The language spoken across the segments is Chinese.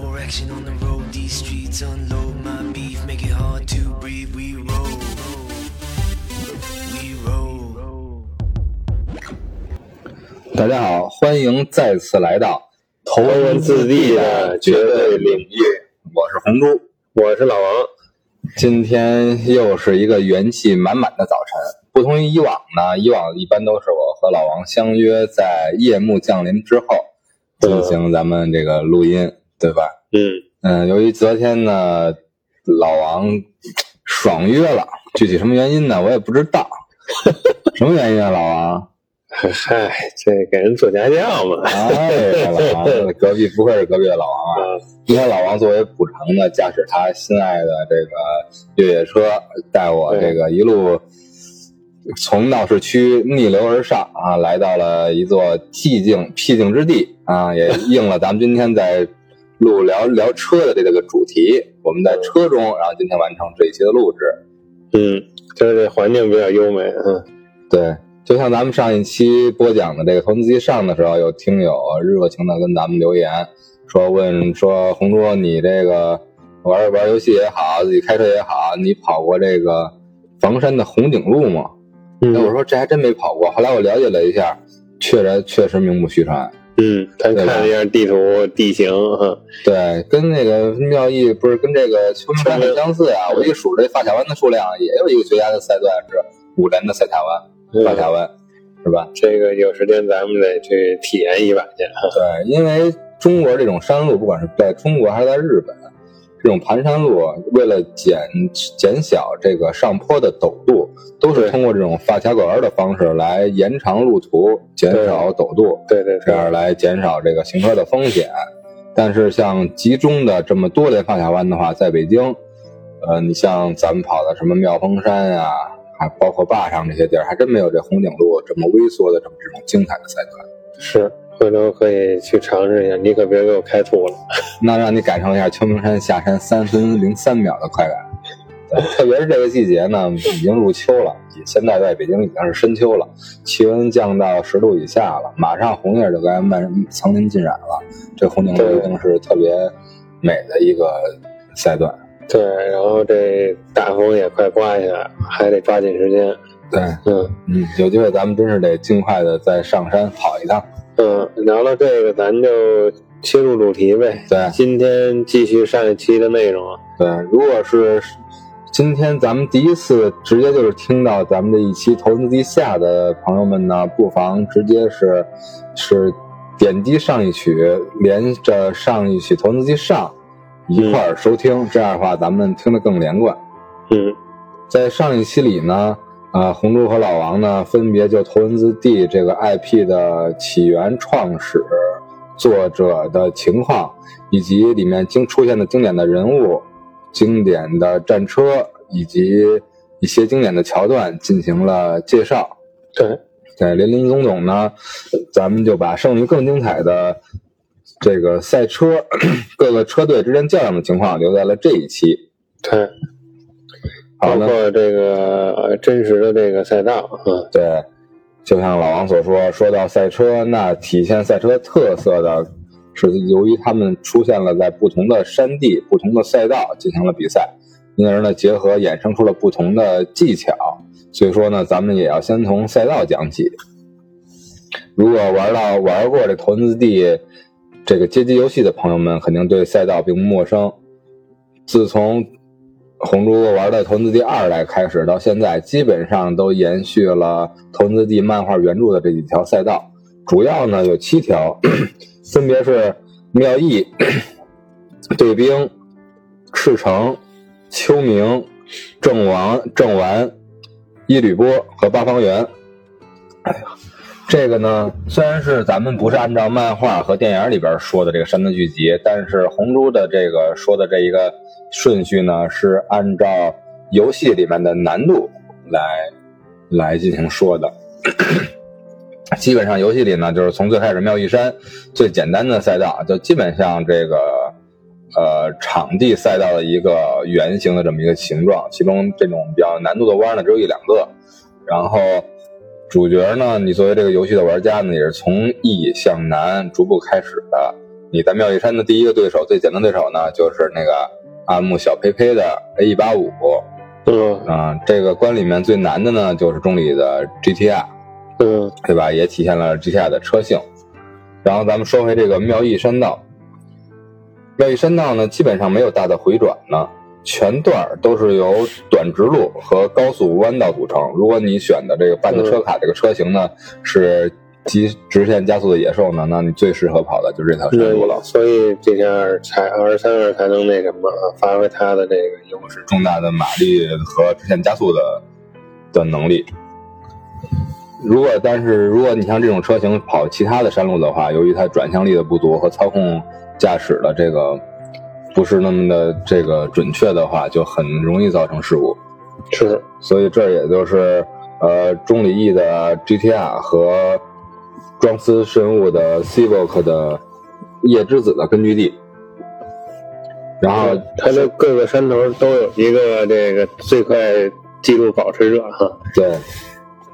for action on the road. These streets unload my beef, make it hard to breathe. We roll, we roll. 大家好，欢迎再次来到头文字 D 的绝对领域，我是红猪，我是老王。今天又是一个元气满满的早晨。不同于以往呢，以往一般都是我和老王相约在夜幕降临之后进行咱们这个录音，对吧？嗯嗯，由于昨天呢，老王爽约了，具体什么原因呢，我也不知道。什么原因啊，老王？嗨，这给人做家教嘛。哎，老王，隔壁不愧是隔壁的老王啊！今天老王作为补偿呢，驾驶他心爱的这个越野车，带我这个一路从闹市区逆流而上啊，来到了一座寂静僻静之地啊，也应了咱们今天在录聊聊车的这个主题。我们在车中，然后今天完成这一期的录制。嗯，就是这环境比较优美。嗯，对，就像咱们上一期播讲的这个投资机上的时候，有听友热情的跟咱们留言说，问说红猪，你这个玩玩游戏也好，自己开车也好，你跑过这个房山的红景路吗？那我说这还真没跑过。后来我了解了一下，确实确实名不虚传。嗯，他看了一下地图地形，哈，对，跟那个妙义不是跟这个秋名山很相似啊。我一数这发卡湾的数量，也有一个绝佳的赛段是五连的赛卡湾，发卡湾，是吧？这个有时间咱们得去体验一把去。对，因为中国这种山路，不管是在中国还是在日本，这种盘山路，为了减减小这个上坡的陡度，都是通过这种发卡拐弯的方式来延长路途，减少陡度，对对对，这样来减少这个行车的风险。但是像集中的这么多的发卡弯的话，在北京，呃，你像咱们跑的什么妙峰山呀、还包括坝上这些地儿，还真没有这红顶路这么微缩的这么这种精彩的赛段。是，回头可以去尝试一下。你可别给我开吐了。那让你感受一下秋名山下山三分零三秒的快感。对 特别是这个季节呢，已经入秋了，现在在北京已经是深秋了，气温降到十度以下了，马上红叶就该漫层林尽染了。这红顶路对一定是特别美的一个赛段。对，然后这大风也快刮下来了，还得抓紧时间。对，嗯嗯，有机会咱们真是得尽快的再上山跑一趟。嗯，聊到这个，咱就切入主题呗。对今天继续上一期的内容。对，如果是今天咱们第一次直接就是听到咱们这一期投资地下的朋友们呢，不妨直接是是点击上一曲，连着上一曲投资机上一块儿收听，这样的话咱们听得更连贯。嗯在上一期里呢，呃，红猪和老王呢，分别就头文字 D 这个 IP 的起源、创始、作者的情况，以及里面经出现的经典的人物、经典的战车以及一些经典的桥段进行了介绍。对，对，林林总总呢，咱们就把剩余更精彩的这个赛车 各个车队之间较量的情况留在了这一期。对，包。括这个呃真实的这个赛道，嗯，对，就像老王所说，说到赛车，那体现赛车特色的是由于他们出现了在不同的山地、不同的赛道进行了比赛，因而呢结合衍生出了不同的技巧。所以说呢，咱们也要先从赛道讲起。如果玩到玩过这头文字 D 这个街机游戏的朋友们，肯定对赛道并不陌生。自从红猪玩的《头文字 D 二代》开始到现在，基本上都延续了《头文字 D》漫画原著的这几条赛道，主要呢有七条，分别是妙义、对兵、赤城、秋明、郑王、郑丸、伊吕波和八方原。哎呀，这个呢，虽然是咱们不是按照漫画和电影里边说的这个山的剧集，但是红猪的这个说的这一个顺序呢，是按照游戏里面的难度来来进行说的。基本上游戏里呢，就是从最开始妙玉山最简单的赛道，就基本像这个呃场地赛道的一个圆形的这么一个形状，其中这种比较难度的弯呢只有一两个，然后。主角呢，你作为这个游戏的玩家呢，也是从易向难逐步开始的。你在妙玉山的第一个对手，最简单对手呢，就是那个阿木小呸呸的 A 一八五。嗯啊，这个关里面最难的呢，就是中里的 GTR，嗯对吧？也体现了 GTR 的车性。然后咱们说回这个妙义山道，妙义山道呢，基本上没有大的回转呢，全段都是由短直路和高速弯道组成。如果你选的这个办的车卡这个车型呢是极直线加速的野兽呢，那你最适合跑的就是这条山路了。所以 GTR 才二十三二才能那什么啊，发挥它的这个优势。重大的马力和直线加速的的能力。如果但是如果你像这种车型跑其他的山路的话，由于它转向力的不足和操控驾驶的这个不是那么的这个准确的话，就很容易造成事故。是，所以这也就是呃中里 E 的 GTR 和庄司生物的 CIVOC 的夜之子的根据地。然后它的各个山头都有一个这个最快记录保持者哈。对，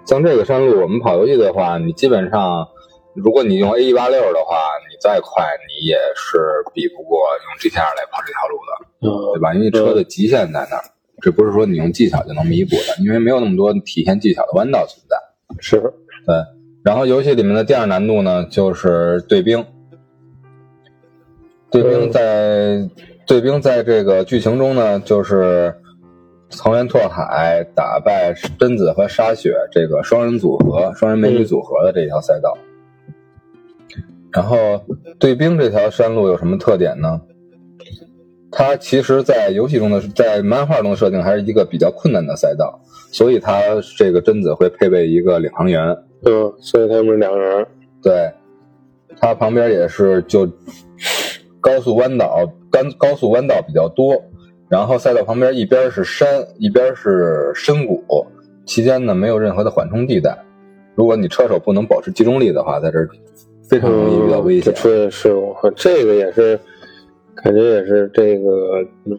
像这个山路，我们跑游戏的话，你基本上，如果你用 A 一八六的话，你再快，你也是比不过用 GTR 来跑这条路的，对嗯吧？因为车的极限在那儿，这不是说你用技巧就能弥补的，因为没有那么多体现技巧的弯道存在。是，对，然后游戏里面的第二难度呢，就是对兵。对兵在对兵在这个剧情中呢，就是草原拓海打败贞子和沙雪这个双人组合、双人美女组合的这条赛道。然后对兵这条山路有什么特点呢？它其实，在游戏中的在漫画中的设定还是一个比较困难的赛道，所以它这个贞子会配备一个领航员，嗯，所以他们是两个人。对，它旁边也是就高速弯道，高高速弯道比较多，然后赛道旁边一边是山，一边是深谷，期间呢没有任何的缓冲地带。如果你车手不能保持集中力的话，在这儿非常容易遇到危险就。出现事故。这个也是，感觉也是这个嗯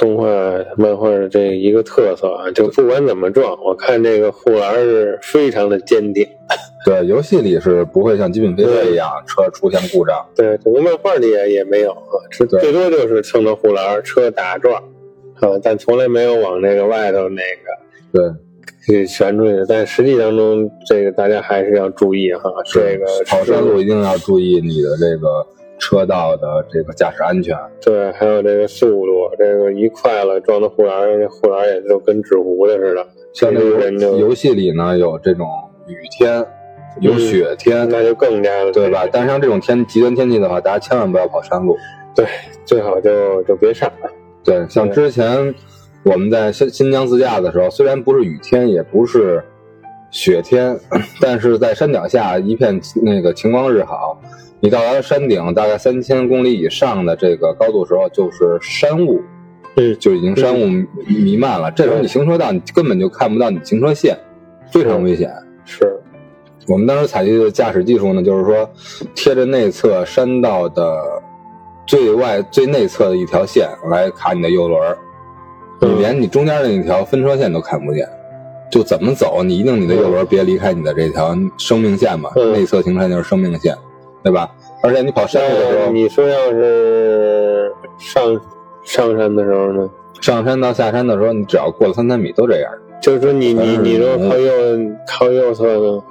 动画漫画的这一个特色啊。就不管怎么撞，我看这个护栏是非常的坚定。对，游戏里是不会像《极品飞车》一样车出现故障。对，整个漫画里也也没有啊，最多就是蹭到护栏，车打转啊，但从来没有往那个外头那个对，去旋出去。但实际当中，这个大家还是要注意哈，这个跑山路一定要注意你的这个车道的这个驾驶安全。对，还有这个速度，这个一快了撞到护栏，这护栏也就跟纸糊的似的，像这个游戏里呢，有这种雨天，有雪天，那就更加的对吧？但是像这种天极端天气的话，大家千万不要跑山路。对，最好就就别上。对，像之前我们在新新疆自驾的时候，虽然不是雨天，也不是雪天，但是在山脚下一片那个晴光日好，你到达了山顶，大概三千公里以上的这个高度时候，就是山雾，嗯就已经山雾弥漫了。这时候你行车道，你根本就看不到你行车线，非常危险。是，我们当时采取的驾驶技术呢，就是说贴着内侧山道的最外最内侧的一条线来卡你的右轮儿，你嗯连你中间的那条分车线都看不见，就怎么走，你一定你的右轮别离开你的这条生命线嘛，嗯内侧行车就是生命线，对吧？而且你跑山路的时候，你说要是上上山的时候呢？上山到下山的时候，你只要过了三千米都这样，就是说你你嗯你说靠右靠右侧呢？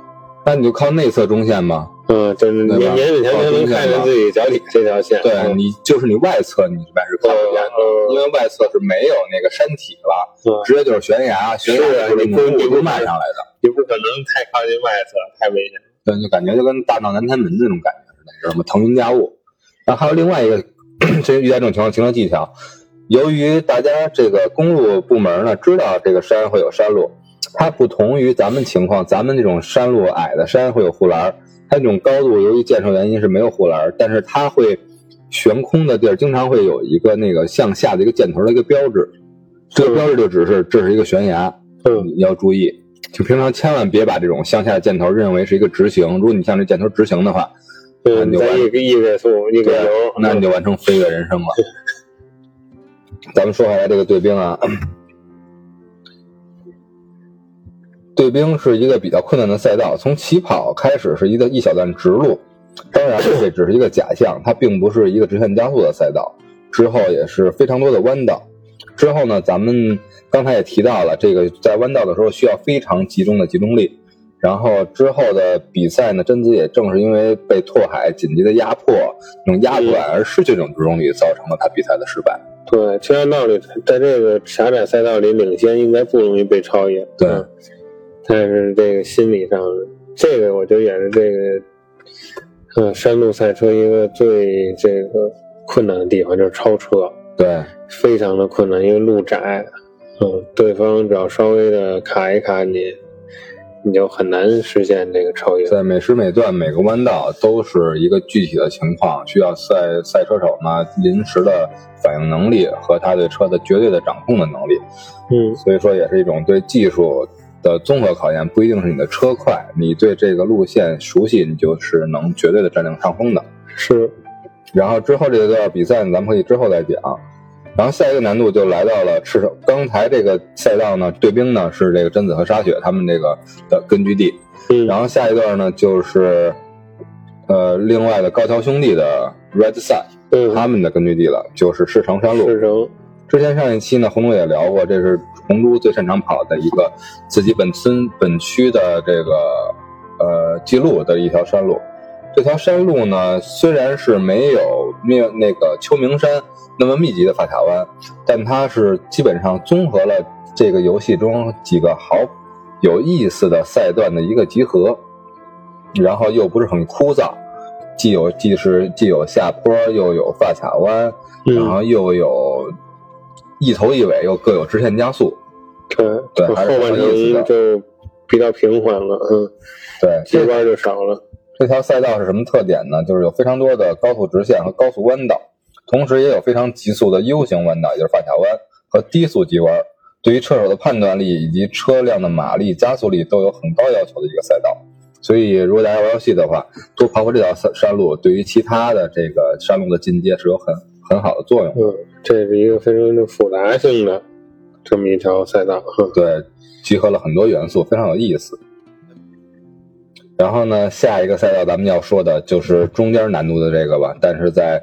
那你就靠内侧中线嘛，嗯，就是你对吧？勉勉强强能看见自己脚底这条线。对嗯你就是你外侧你一般是看不见的，嗯因为外侧是没有那个山体了，嗯。直接就是悬崖，悬崖你不你不你不迈上来的，你不可能太靠近外侧，太危险。对，就感觉就跟大闹南天门那种感觉似的，知道吗？腾云驾雾。然后还有另外一个，这遇到这种情况行车技巧，由于大家这个公路部门呢知道这个山会有山路，它不同于咱们情况，咱们这种山路矮的山会有护栏，它这种高度由于建设原因是没有护栏，但是它会悬空的地儿经常会有一个那个向下的一个箭头的一个标志，这个标志就指示这是一个悬崖，嗯你要注意。就平常千万别把这种向下的箭头认为是一个直行，如果你向这箭头直行的话，嗯，再一个一一个那你就完成飞跃人生了。咱们说回来这个对兵啊，对兵是一个比较困难的赛道，从起跑开始是一个一小段直路，当然，这只是一个假象，它并不是一个直线加速的赛道。之后也是非常多的弯道。之后呢，咱们刚才也提到了，这个在弯道的时候需要非常集中的集中力。然后之后的比赛呢，贞子也正是因为被拓海紧急的压迫，用压断而失去这种集中力，造成了他比赛的失败。对，其实按道理，在这个狭窄赛道里领先应该不容易被超越。对嗯但是这个心理上，这个我觉得也是这个，呃，山路赛车一个最这个困难的地方，就是超车，对，非常的困难，因为路窄，嗯，对方只要稍微的卡一卡你，你就很难实现这个超越。在每时每段每个弯道都是一个具体的情况，需要赛赛车手呢临时的反应能力和他对车的绝对的掌控的能力。嗯，所以说也是一种对技术的综合考验，不一定是你的车快，你对这个路线熟悉，你就是能绝对的占领上风的。是，然后之后这段比赛，咱们可以之后再讲。然后下一个难度就来到了赤手，刚才这个赛道呢，对兵呢是这个贞子和沙雪他们这个的根据地，嗯，然后下一段呢就是呃另外的高桥兄弟的 Red Sun 嗯，他们的根据地了，就是赤城山路。赤城，之前上一期呢，红猪也聊过，这是红猪最擅长跑的一个自己本村本区的这个呃记录的一条山路。这条山路呢，虽然是没有面那个秋名山那么密集的发卡弯，但它是基本上综合了这个游戏中几个好有意思的赛段的一个集合，然后又不是很枯燥，既有既是既有下坡，又有发卡弯，然嗯，后又有一头一尾，又各有直线加速。对，对还是后半很有意思的程就比较平缓了，嗯，对，弯就少了，这条赛道是什么特点呢？就是有非常多的高速直线和高速弯道，同时也有非常急速的 U 型弯道，也就是发卡弯和低速急弯。对于车手的判断力以及车辆的马力、加速力都有很高要求的一个赛道。所以，如果大家玩游戏的话，多跑跑这条山山路，对于其他的这个山路的进阶是有很很好的作用的。嗯，这是一个非常的复杂性的这么一条赛道，嗯对，集合了很多元素，非常有意思。然后呢，下一个赛道咱们要说的就是中间难度的这个吧，但是在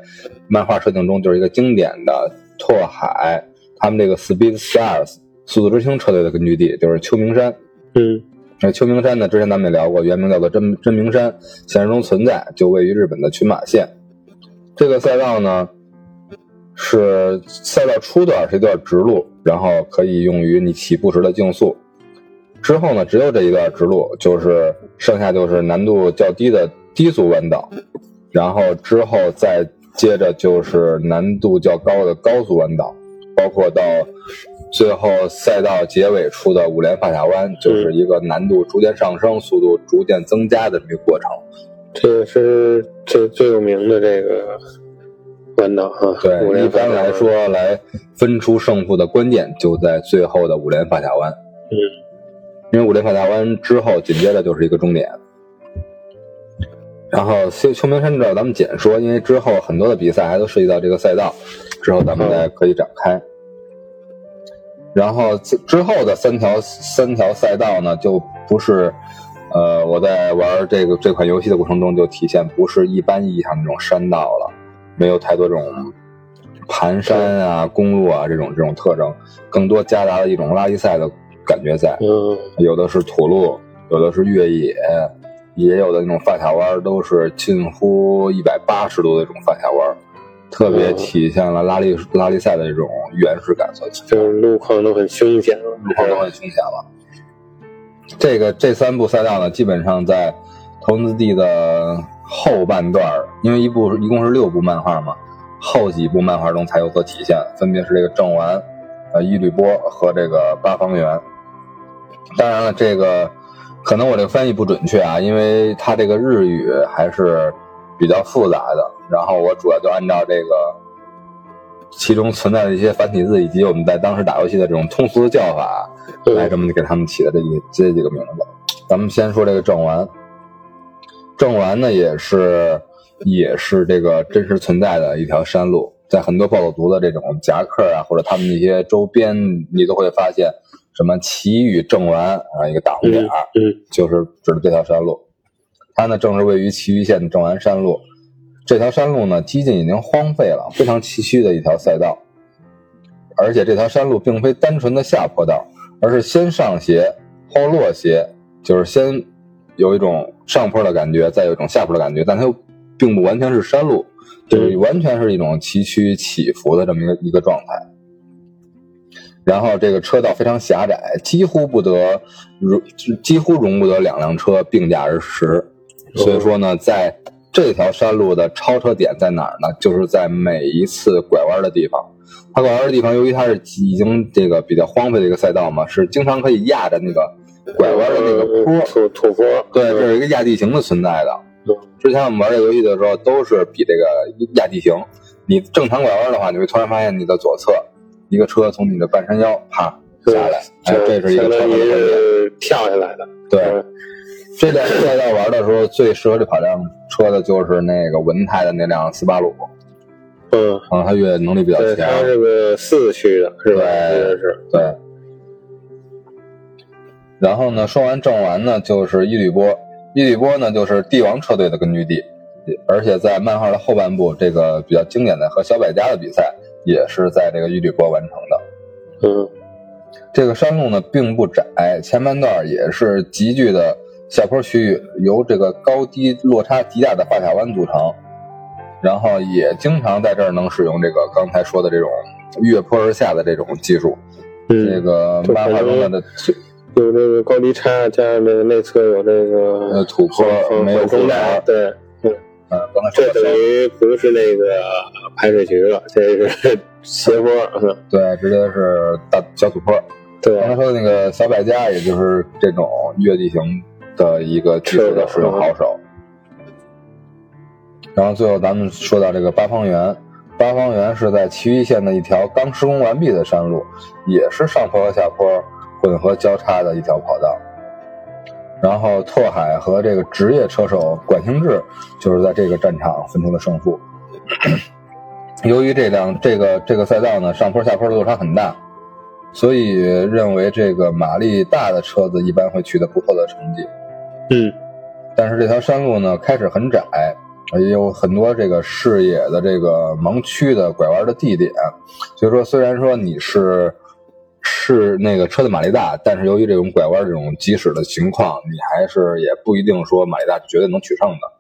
漫画设定中就是一个经典的拓海他们这个 Speed Stars 速度之星车队的根据地，就是秋名山。嗯那秋名山呢，之前咱们也聊过，原名叫做真真名山，现实中存在，就位于日本的群马县。这个赛道呢，是赛道初段是一段直路，然后可以用于你起步时的竞速。之后呢，只有这一段直路，就是剩下就是难度较低的低速弯道，然后之后再接着就是难度较高的高速弯道，包括到最后赛道结尾处的五连发卡弯，就是一个难度逐渐上升、速度逐渐增加的这么一个过程。这个是最最有名的这个弯道啊，对，一般来，说，来分出胜负的关键就在最后的五连发卡弯。嗯，因为五连发卡弯之后紧接着就是一个终点。然后秋秋名山这儿咱们简说，因为之后很多的比赛还都涉及到这个赛道，之后咱们再可以展开。然后之之后的三条三条赛道呢，就不是，呃，我在玩这个这款游戏的过程中就体现不是一般意义上的这种山道了，没有太多这种盘山啊、公路啊这种这种特征，更多夹杂了一种拉力赛的感觉在。嗯有的是土路，有的是越野，也有的那种发卡弯，都是近乎一百八十度的这种发卡弯，特别嗯体现了拉力拉力赛的这种原始感所在。就是路况都很凶险了，路况都很凶险了。这个这三部赛道呢，基本上在头文字 D 的后半段，因为一部一共是六部漫画嘛，后几部漫画中才有所体现，分别是这个正丸、呃伊吕波和这个八方原。当然了，这个可能我这个翻译不准确啊，因为它这个日语还是比较复杂的，然后我主要就按照这个其中存在的一些繁体字，以及我们在当时打游戏的这种通俗的叫法，来这么给他们起的这几这几个名字。咱们先说这个正丸，正丸呢也是也是这个真实存在的一条山路，在很多暴走族的这种夹克啊，或者他们那些周边，你都会发现什么奇遇正丸啊，一个大红点儿，嗯就是指的这条山路。它呢正是位于岐玉县的正完山路。这条山路呢，几近已经荒废了，非常崎岖的一条赛道。而且这条山路并非单纯的下坡道，而是先上斜后落斜，就是先有一种上坡的感觉，再有一种下坡的感觉，但它又并不完全是山路，就是完全是一种崎岖起伏的这么一个一个状态。然后这个车道非常狭窄，几乎不得容，几乎容不得两辆车并驾而驰。所以说呢，在这条山路的超车点在哪儿呢？就是在每一次拐弯的地方。它拐弯的地方，由于它是已经这个比较荒废的一个赛道嘛，是经常可以压着那个拐弯的那个坡，土土坡，对，这是一个压地形的存在的。之前我们玩这个游戏的时候，都是比这个压地形。你正常拐弯的话，你会突然发现你的左侧一个车从你的半山腰啪下来，哎，这是一个超车的。跳下来的。对，这辆赛道玩的时候，最适合这跑辆车的就是那个文泰的那辆斯巴鲁。嗯，啊，它越野能力比较对，强。它是个四驱的，是吧？对这是。对。然后呢，说完正完呢，就是伊吕波。伊吕波呢，就是帝王车队的根据地，而且在漫画的后半部，这个比较经典的和小百家的比赛，也是在这个伊吕波完成的。嗯这个山路呢并不窄，前半段也是急剧的下坡区域，由这个高低落差极大的发卡弯组成，然后也经常在这儿能使用这个刚才说的这种越坡而下的这种技术。嗯，这个漫画中的有这个高低差，加上这个内侧有这呃个土坡没有中带，带，对，呃，刚才说这等于不是那个排水渠了，这是斜坡。嗯对，直接是大小土坡。对刚才说的那个小百家，也就是这种越地形的一个技术的使用好手。然后最后咱们说到这个八方园，八方园是在岐玉县的一条刚施工完毕的山路，也是上坡和下坡混合交叉的一条跑道。然后拓海和这个职业车手管兴志就是在这个战场分出了胜负。由于这辆这个这个赛道呢上坡下坡的落差很大，所以认为这个马力大的车子一般会取得不错的成绩。嗯但是这条山路呢开始很窄，也有很多这个视野的这个盲区的拐弯的地点，所以说虽然说你是是那个车的马力大，但是由于这种拐弯这种急驶的情况，你还是也不一定说马力大绝对能取胜的。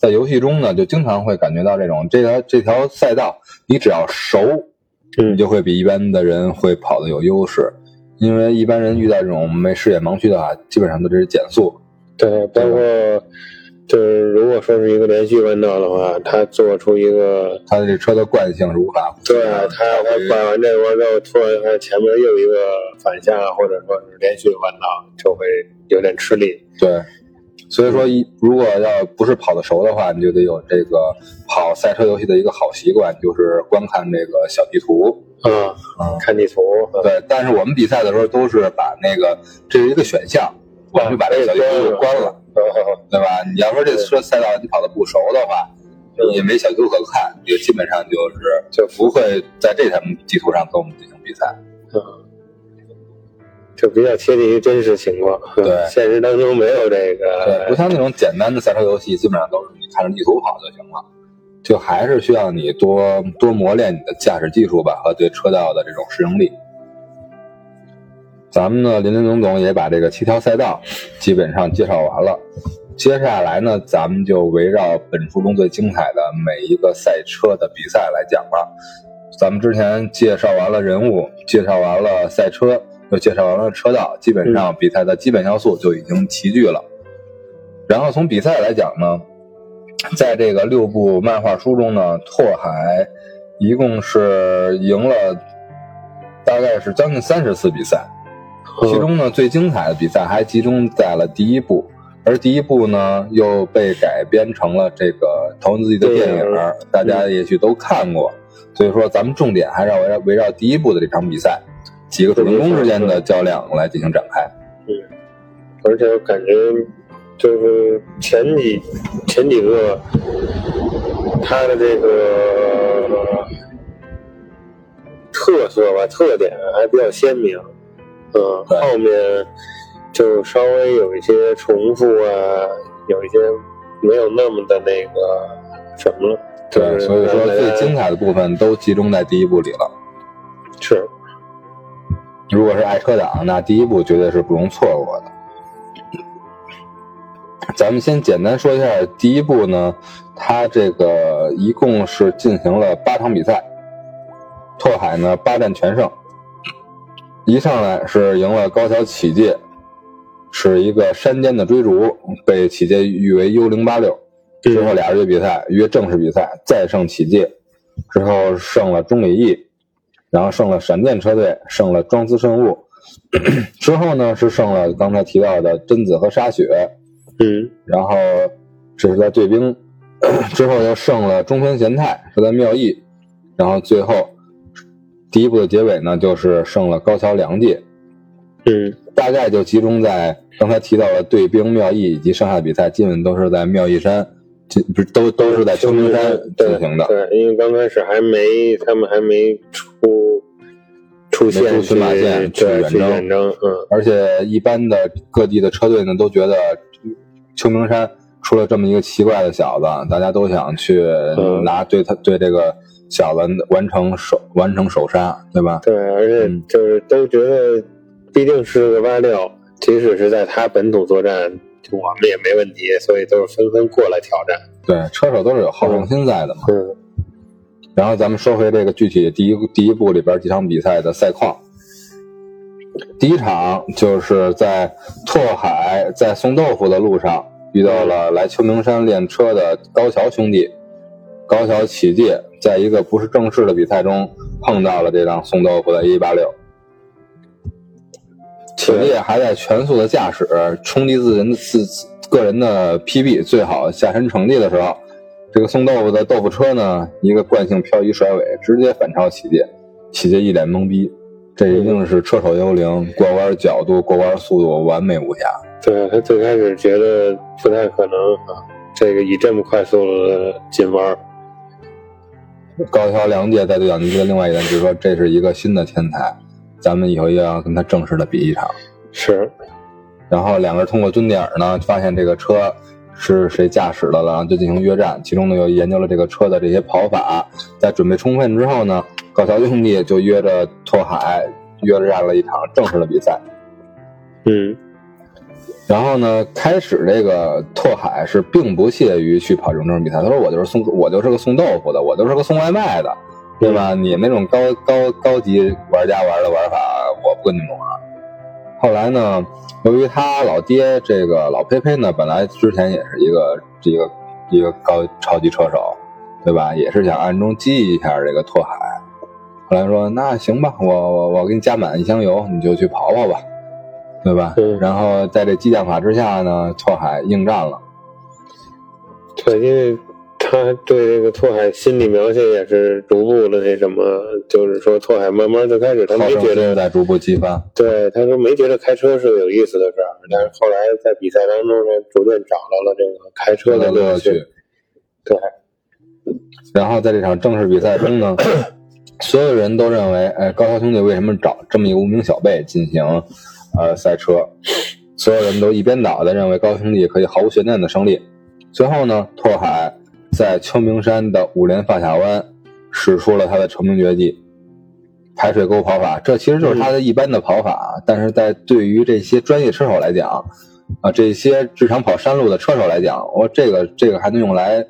在游戏中呢，就经常会感觉到这种这条这条赛道，你只要熟，嗯你就会比一般的人会跑的有优势，因为一般人遇到这种没视野盲区的话，基本上都是减速。对，包括就是如果说是一个连续弯道的话，他做出一个，他的这车的惯性是无法对他他拐完这个弯之后，突然它前面又一个反向或者说是连续弯道，就会有点吃力。对，所以说一如果要不是跑得熟的话，你就得有这个跑赛车游戏的一个好习惯，就是观看这个小地图。啊，嗯，看地图，啊对。但是我们比赛的时候都是把那个这是一个选项，我们就把这个小地图给关了，啊对吧？你要说这车赛道你跑得不熟的话，也没小地图可看，你就基本上就是就不会在这条地图上跟我们进行比赛。就比较贴近于真实情况。对 现实当中没有这个对，不。像那种简单的赛车游戏，基本上都是你看着地图跑就行了，就还是需要你多多磨练你的驾驶技术吧和对车道的这种适应力。咱们呢，林林总总也把这个七条赛道基本上介绍完了。接下来呢，咱们就围绕本书中最精彩的每一个赛车的比赛来讲了。咱们之前介绍完了人物，介绍完了赛车，又介绍完了车道，基本上比赛的基本要素就已经齐聚了。然后从比赛来讲呢，在这个六部漫画书中呢，拓海一共是赢了大概是将近三十次比赛，其中呢最精彩的比赛还集中在了第一部，而第一部呢又被改编成了这个头文字 D 的电影，大家也许都看过，所以说咱们重点还是要围绕围绕第一部的这场比赛，几个主人公之间的较量来进行展开。嗯而且我感觉就是前几前几个他的这个特色吧，特点还比较鲜明。嗯，后面就稍微有一些重复啊，有一些没有那么的那个什么了。对，所以说最精彩的部分都集中在第一部里了。是如果是爱车党，那第一步绝对是不容错过的。咱们先简单说一下第一步呢，它这个一共是进行了八场比赛，拓海呢八战全胜，一上来是赢了高桥启介，是一个山间的追逐，被启介誉为幽灵八六。之后俩人约比赛，约正式比赛，再胜启介，之后胜了中里义，然后胜了闪电车队，胜了庄司生物，之后呢是胜了刚才提到的贞子和沙雪，嗯。然后这是在对兵，之后又胜了中村贤太，是在妙义，然后最后第一部的结尾呢就是胜了高桥良介，嗯。大概就集中在刚才提到了对兵妙义以及剩下的比赛，基本都是在妙义山，这不是都都是在秋名山进行的。对，因为刚开始还没他们还没出出没现出群马线去远征去远征，嗯而且一般的各地的车队呢，都觉得秋名山出了这么一个奇怪的小子，大家都想去嗯拿对他对这个小子完成首完成首杀，对吧？对，而且嗯就是都觉得，毕竟是个八六，即使是在他本土作战，我们也没问题，所以都是纷纷过来挑战。对，车手都是有好胜心在的嘛。嗯然后咱们说回这个具体第一第一部里边几场比赛的赛况。第一场就是在拓海在送豆腐的路上遇到了来秋名山练车的高桥兄弟，高桥启介在一个不是正式的比赛中碰到了这辆送豆腐的 A 八六。启介还在全速的驾驶冲击自人的自个人的 PB 最好下山成绩的时候，这个送豆腐的豆腐车呢，一个惯性漂移甩尾，直接反超起界，起界一脸懵逼，这一定是车手幽灵，过弯角度、过弯速度完美无瑕。对他最开始觉得不太可能啊，这个以这么快速的进弯，高桥良介在对讲机的另外一段就是说，这是一个新的天才，咱们以后又要跟他正式的比一场。是然后两个人通过蹲点呢，发现这个车是谁驾驶的了，然后就进行约战。其中呢，又研究了这个车的这些跑法，在准备充分之后呢，高桥兄弟就约着拓海约战了一场正式的比赛。嗯然后呢，开始这个拓海是并不屑于去跑这种正式比赛，他说我就是送我就是个送豆腐的，我就是个送外卖的，对吧？你那种高高高级玩家玩的玩法，我不跟你们玩。后来呢，由于他老爹这个老佩佩呢，本来之前也是一个一个一个高超级车手，对吧？也是想暗中激一下这个拓海。后来说那行吧，我我我给你加满一箱油，你就去跑跑吧，对吧？嗯然后在这激将法之下呢，拓海应战了。对，因为他对这个拓海心理描写也是逐步的那什么，就是说拓海慢慢就开始他没觉得，心在逐步激发。对，他说没觉得开车是个有意思的事儿，但是后来在比赛当中呢，逐渐找到了这个开车的乐趣。对，然后在这场正式比赛中呢，所有人都认为，哎，高桥兄弟为什么找这么一个无名小辈进行呃赛车？所有人都一边倒的认为高兄弟可以毫无悬念的胜利。最后呢，拓海在秋名山的五连发卡弯使出了他的成名绝技——排水沟跑法。这其实就是他的一般的跑法，但是在对于这些专业车手来讲，啊，这些日常跑山路的车手来讲，我这个这个还能用来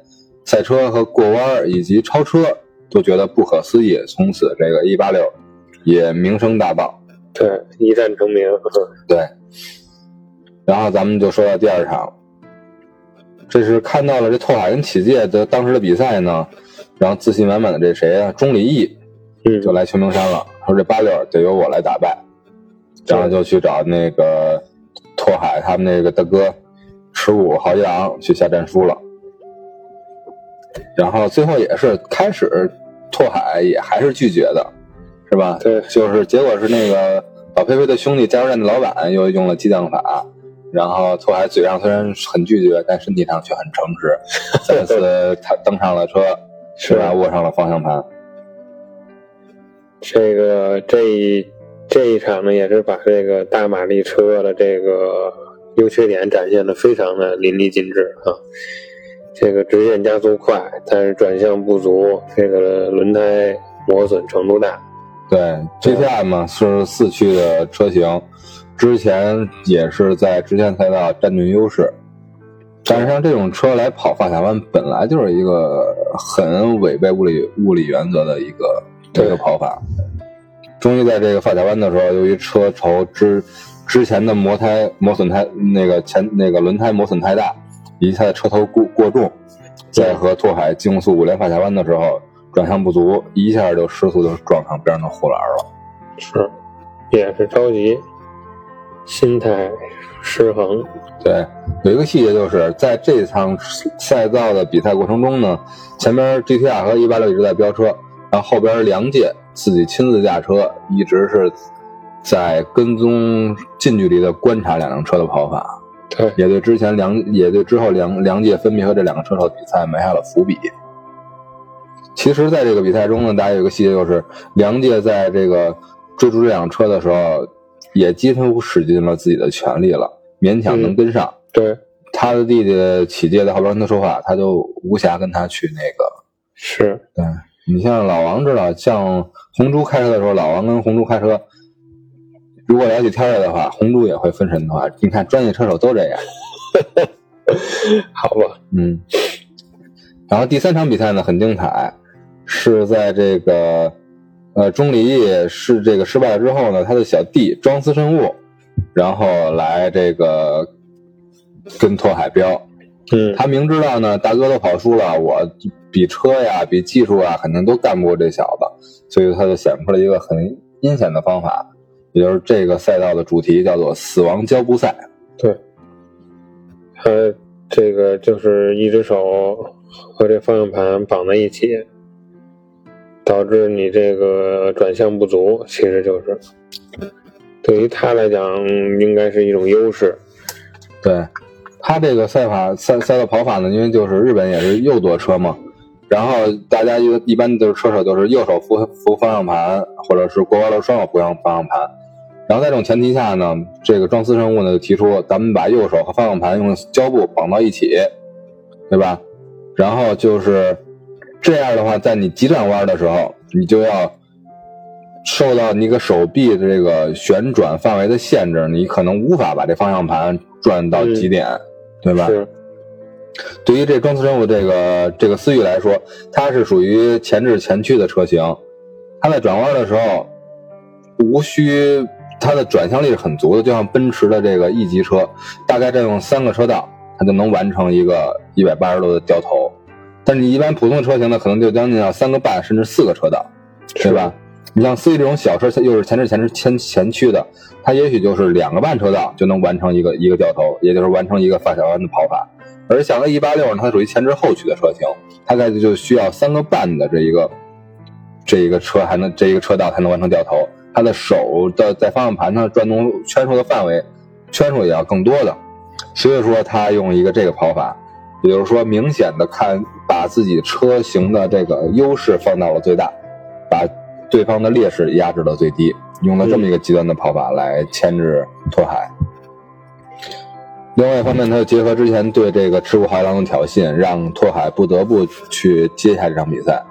赛车和过弯以及超车，都觉得不可思议。从此，这个一八六也名声大噪。对，一战成名。对，然后咱们就说到第二场，这是看到了这拓海跟启介的当时的比赛呢，然后自信满满的这谁啊，钟离义嗯，就来秋名山了，说这八六得由我来打败，然后就去找那个拓海他们那个大哥池武豪一郎去下战书了。然后最后也是开始，拓海也还是拒绝的，是吧？对就是结果是那个老佩佩的兄弟加油站的老板又用了激将法，然后拓海嘴上虽然很拒绝，但身体上却很诚实，再次他登上了车，是吧？握上了方向盘。这个这一这一场呢，也是把这个大马力车的这个优缺点展现的非常的淋漓尽致啊。这个直线加速快，但是转向不足，这个轮胎磨损程度大。对，GTI 嘛是四驱的车型，之前也是在直线赛道占据优势。但是像这种车来跑发卡弯，本来就是一个很违背物理物理原则的一个这个跑法。终于在这个发卡弯的时候，由于车头之之前的磨胎磨损太那个前那个轮胎磨损太大，以及它的车头过过重，在和拓海竞速五连发卡弯的时候。转向不足，一下就失速，就撞上边上的护栏了。是，也是着急，心态失衡。对，有一个细节就是在这场赛道的比赛过程中呢，前边 GTR 和186一直在飙车，然后后边梁界自己亲自驾车，一直是在跟踪近距离的观察两辆车的跑法。对，也对之前梁也对之后梁梁界分别和这两个车手比赛埋下了伏笔。其实，在这个比赛中呢，大家有个细节，就是梁界在这个追逐这辆车的时候，也几乎使尽了自己的全力了，勉强能跟上。对，他的弟弟启介在后边跟他说话，他就无暇跟他去那个。是，对你像老王知道，像红猪开车的时候，老王跟红猪开车，如果聊起天来的话，红猪也会分神的话，你看专业车手都这样。好吧，嗯。然后第三场比赛呢，很精彩。是在这个，呃，钟离义是这个失败了之后呢，他的小弟庄司慎吾，然后来这个跟拓海飙，嗯，他明知道呢，大哥都跑输了，我比车呀，比技术啊，肯定都干不过这小子，所以他就想出了一个很阴险的方法，也就是这个赛道的主题叫做“死亡胶布赛”。对，他这个就是一只手和这方向盘绑在一起。导致你这个转向不足，其实就是对于他来讲，应该是一种优势。对他这个赛法赛赛道跑法呢，因为就是日本也是右舵车嘛，然后大家一一般都是车手都是右手扶扶方向盘，或者是过弯的双手扶上方向盘。然后在这种前提下呢，这个庄司生物呢就提出，咱们把右手和方向盘用胶布绑到一起，对吧？然后就是。这样的话，在你急转弯的时候，你就要受到你个手臂的这个旋转范围的限制，你可能无法把这方向盘转到极点，对吧？是。对于这装次任务这个这个思域来说，它是属于前置前驱的车型，它在转弯的时候，无需它的转向力是很足的，就像奔驰的这个 E 级车，大概占用三个车道，它就能完成一个一百八十度的掉头。但你一般普通的车型呢，可能就将近要三个半甚至四个车道，对吧？你像 C 这种小车，又是前置前置前前驱的，它也许就是两个半车道就能完成一个一个掉头，也就是完成一个发小弯的跑法。而像 A 一八六呢，它属于前置后驱的车型，大概就需要三个半的这一个这一个车还能这一个车道才能完成掉头。它的手的在方向盘上转动圈数的范围，圈数也要更多的，所以说它用一个这个跑法。也就是说，明显的看把自己车型的这个优势放到了最大，把对方的劣势压制到最低，用了这么一个极端的跑法来牵制拓海。另外一方面，他又结合之前对这个赤谷海狼的挑衅，让拓海不得不去接下这场比赛。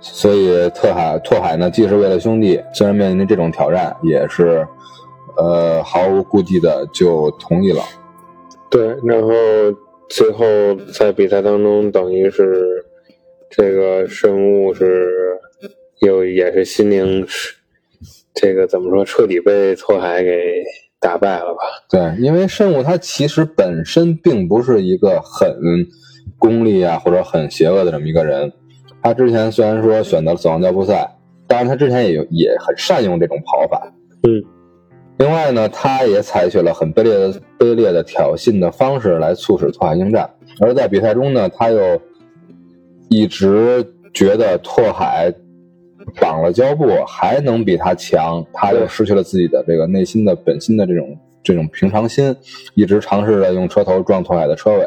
所以，拓海拓海呢，既是为了兄弟，虽然面临这种挑战，也是呃毫无顾忌的就同意了。对，然后。最后在比赛当中，等于是这个生物是又也是心灵是这个怎么说，彻底被拓海给打败了吧？对，因为生物他其实本身并不是一个很功利啊或者很邪恶的这么一个人。他之前虽然说选择了死亡交步赛，当然他之前也有也很善用这种跑法。嗯。另外呢，他也采取了很卑劣的、卑劣的挑衅的方式来促使拓海应战，而在比赛中呢，他又一直觉得拓海绑了胶布还能比他强，他又失去了自己的这个内心的本心的这种这种平常心，一直尝试着用车头撞拓海的车尾，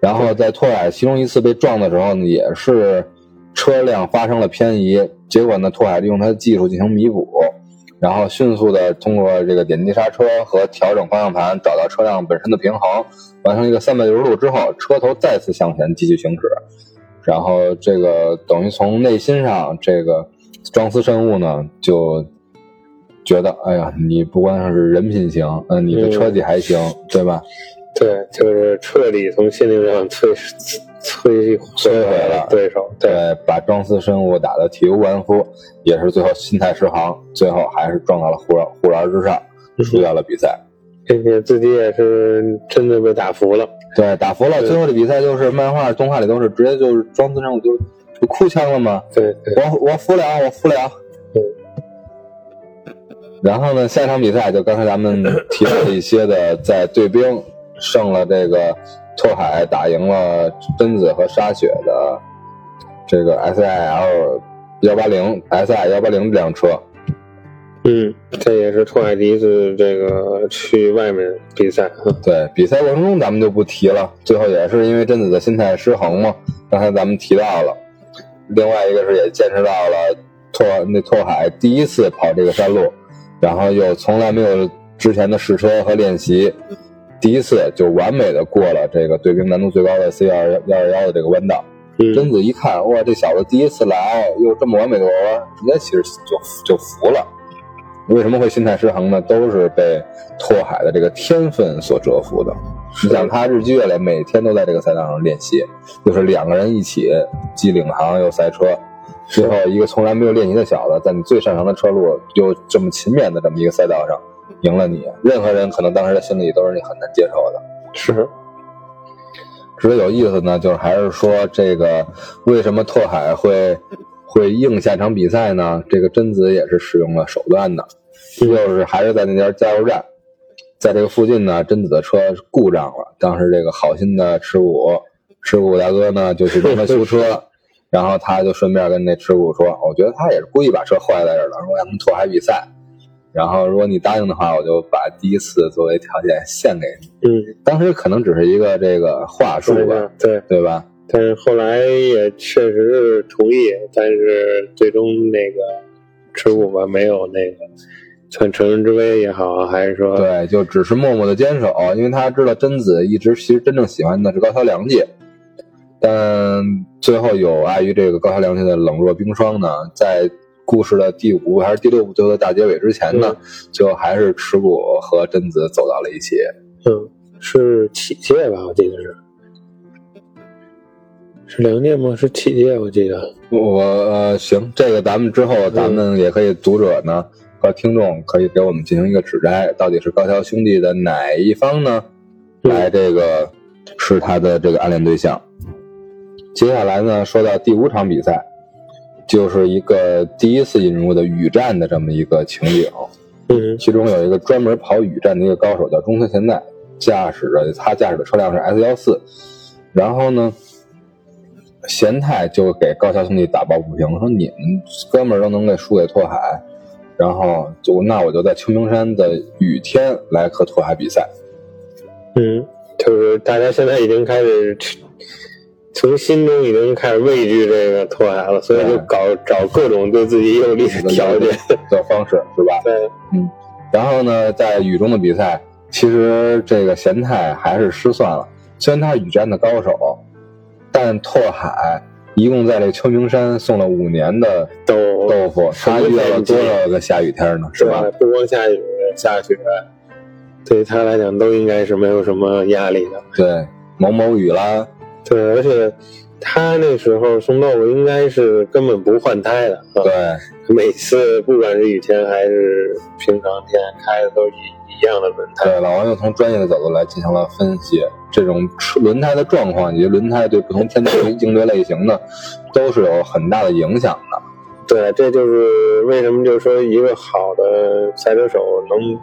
然后在拓海其中一次被撞的时候呢，也是车辆发生了偏移，结果呢，拓海利用他的技术进行弥补。然后迅速的通过这个点击刹车和调整方向盘，找到车辆本身的平衡，完成一个三百六十度之后，车头再次向前继续行驶，然后这个等于从内心上，这个庄司慎吾呢就觉得，哎呀，你不光是人品行，嗯，你的车技还行，对吧？对，就是彻底从心灵上摧摧摧毁了对手，对，把庄司生物打得体无完肤，也是最后心态失衡，最后还是撞到了护栏护栏之上，输掉了比赛。并且自己也是真的被打服了。对，打服了。最后的比赛就是漫画、动画里都是直接就是庄司生物就就哭腔了嘛。对对，我我服了，我服了。对。然后呢，下一场比赛就刚才咱们提到的一些的，在对兵胜了这个拓海，打赢了贞子和沙雪的这个 S I L 幺八零 S I 幺八零这辆车。嗯，这也是拓海第一次这个去外面比赛。对，比赛过程中咱们就不提了。最后也是因为贞子的心态失衡嘛，刚才咱们提到了。另外一个是也见识到了拓那拓海第一次跑这个山路，然后又从来没有之前的试车和练习，第一次就完美的过了这个对冰难度最高的 C 二幺二幺的这个弯道。贞子一看，哇，这小子第一次来又这么完美的弯，直接其实就就服了。为什么会心态失衡呢？都是被拓海的这个天分所折服的。你想，他日积月累，每天都在这个赛道上练习，就是两个人一起既领航又赛车，最后一个从来没有练习的小子，在你最擅长的车路又这么勤勉的这么一个赛道上赢了你，任何人可能当时的心里都是你很难接受的。是。值得有意思呢，就是还是说这个为什么拓海会？会硬下场比赛呢？这个贞子也是使用了手段的，就是还是在那家加油站，在这个附近呢，贞子的车故障了。当时这个好心的持股持股大哥呢，就去帮他 修车，然后他就顺便跟那持股说：“我觉得他也是故意把车坏在这儿了，说咱们拓海比赛，然后如果你答应的话，我就把第一次作为条件献给你。”嗯，当时可能只是一个这个话术吧，对对吧？但是后来也确实是同意，但是最终那个持股吧没有那个算乘人之危也好，还是说对，就只是默默的坚守，因为他知道贞子一直其实真正喜欢的是高桥良介，但最后有碍于这个高桥良介的冷若冰霜呢，在故事的第五部还是第六部最后的大结尾之前呢，最后还是持谷和贞子走到了一起。嗯，是启介吧？我记得是。是梁念吗？是启介，我记得。我呃行，这个咱们之后咱们也可以，读者呢和听众可以给我们进行一个指摘，到底是高桥兄弟的哪一方呢？来，这个是他的这个暗恋对象。接下来呢，说到第五场比赛，就是一个第一次引入的雨战的这么一个情景。嗯，其中有一个专门跑雨战的一个高手叫中村贤代，驾驶着他驾驶的车辆是 S 幺四，然后呢。贤太就给高桥兄弟打抱不平，说你们哥们儿都能给输给拓海，然后就那我就在秋名山的雨天来和拓海比赛。嗯，就是大家现在已经开始从心中已经开始畏惧这个拓海了，所以就搞找各种对自己有利的条件的方式，是吧？对，嗯。然后呢，在雨中的比赛，其实这个贤太还是失算了，虽然他是雨战的高手。但拓海一共在这秋名山送了五年的豆豆腐，他遇到了多少个下雨天呢？是吧？不光下雨下雪，对于他来讲都应该是没有什么压力的。对，毛毛雨啦。对，而且他那时候送豆腐应该是根本不换胎的。对，每次不管是雨天还是平常天开的都一。一样的轮胎，对，老王又从专业的角度来进行了分析，这种轮胎的状况以及轮胎对不同天气应对类型的，都是有很大的影响的。对，这就是为什么就是说一个好的赛车手能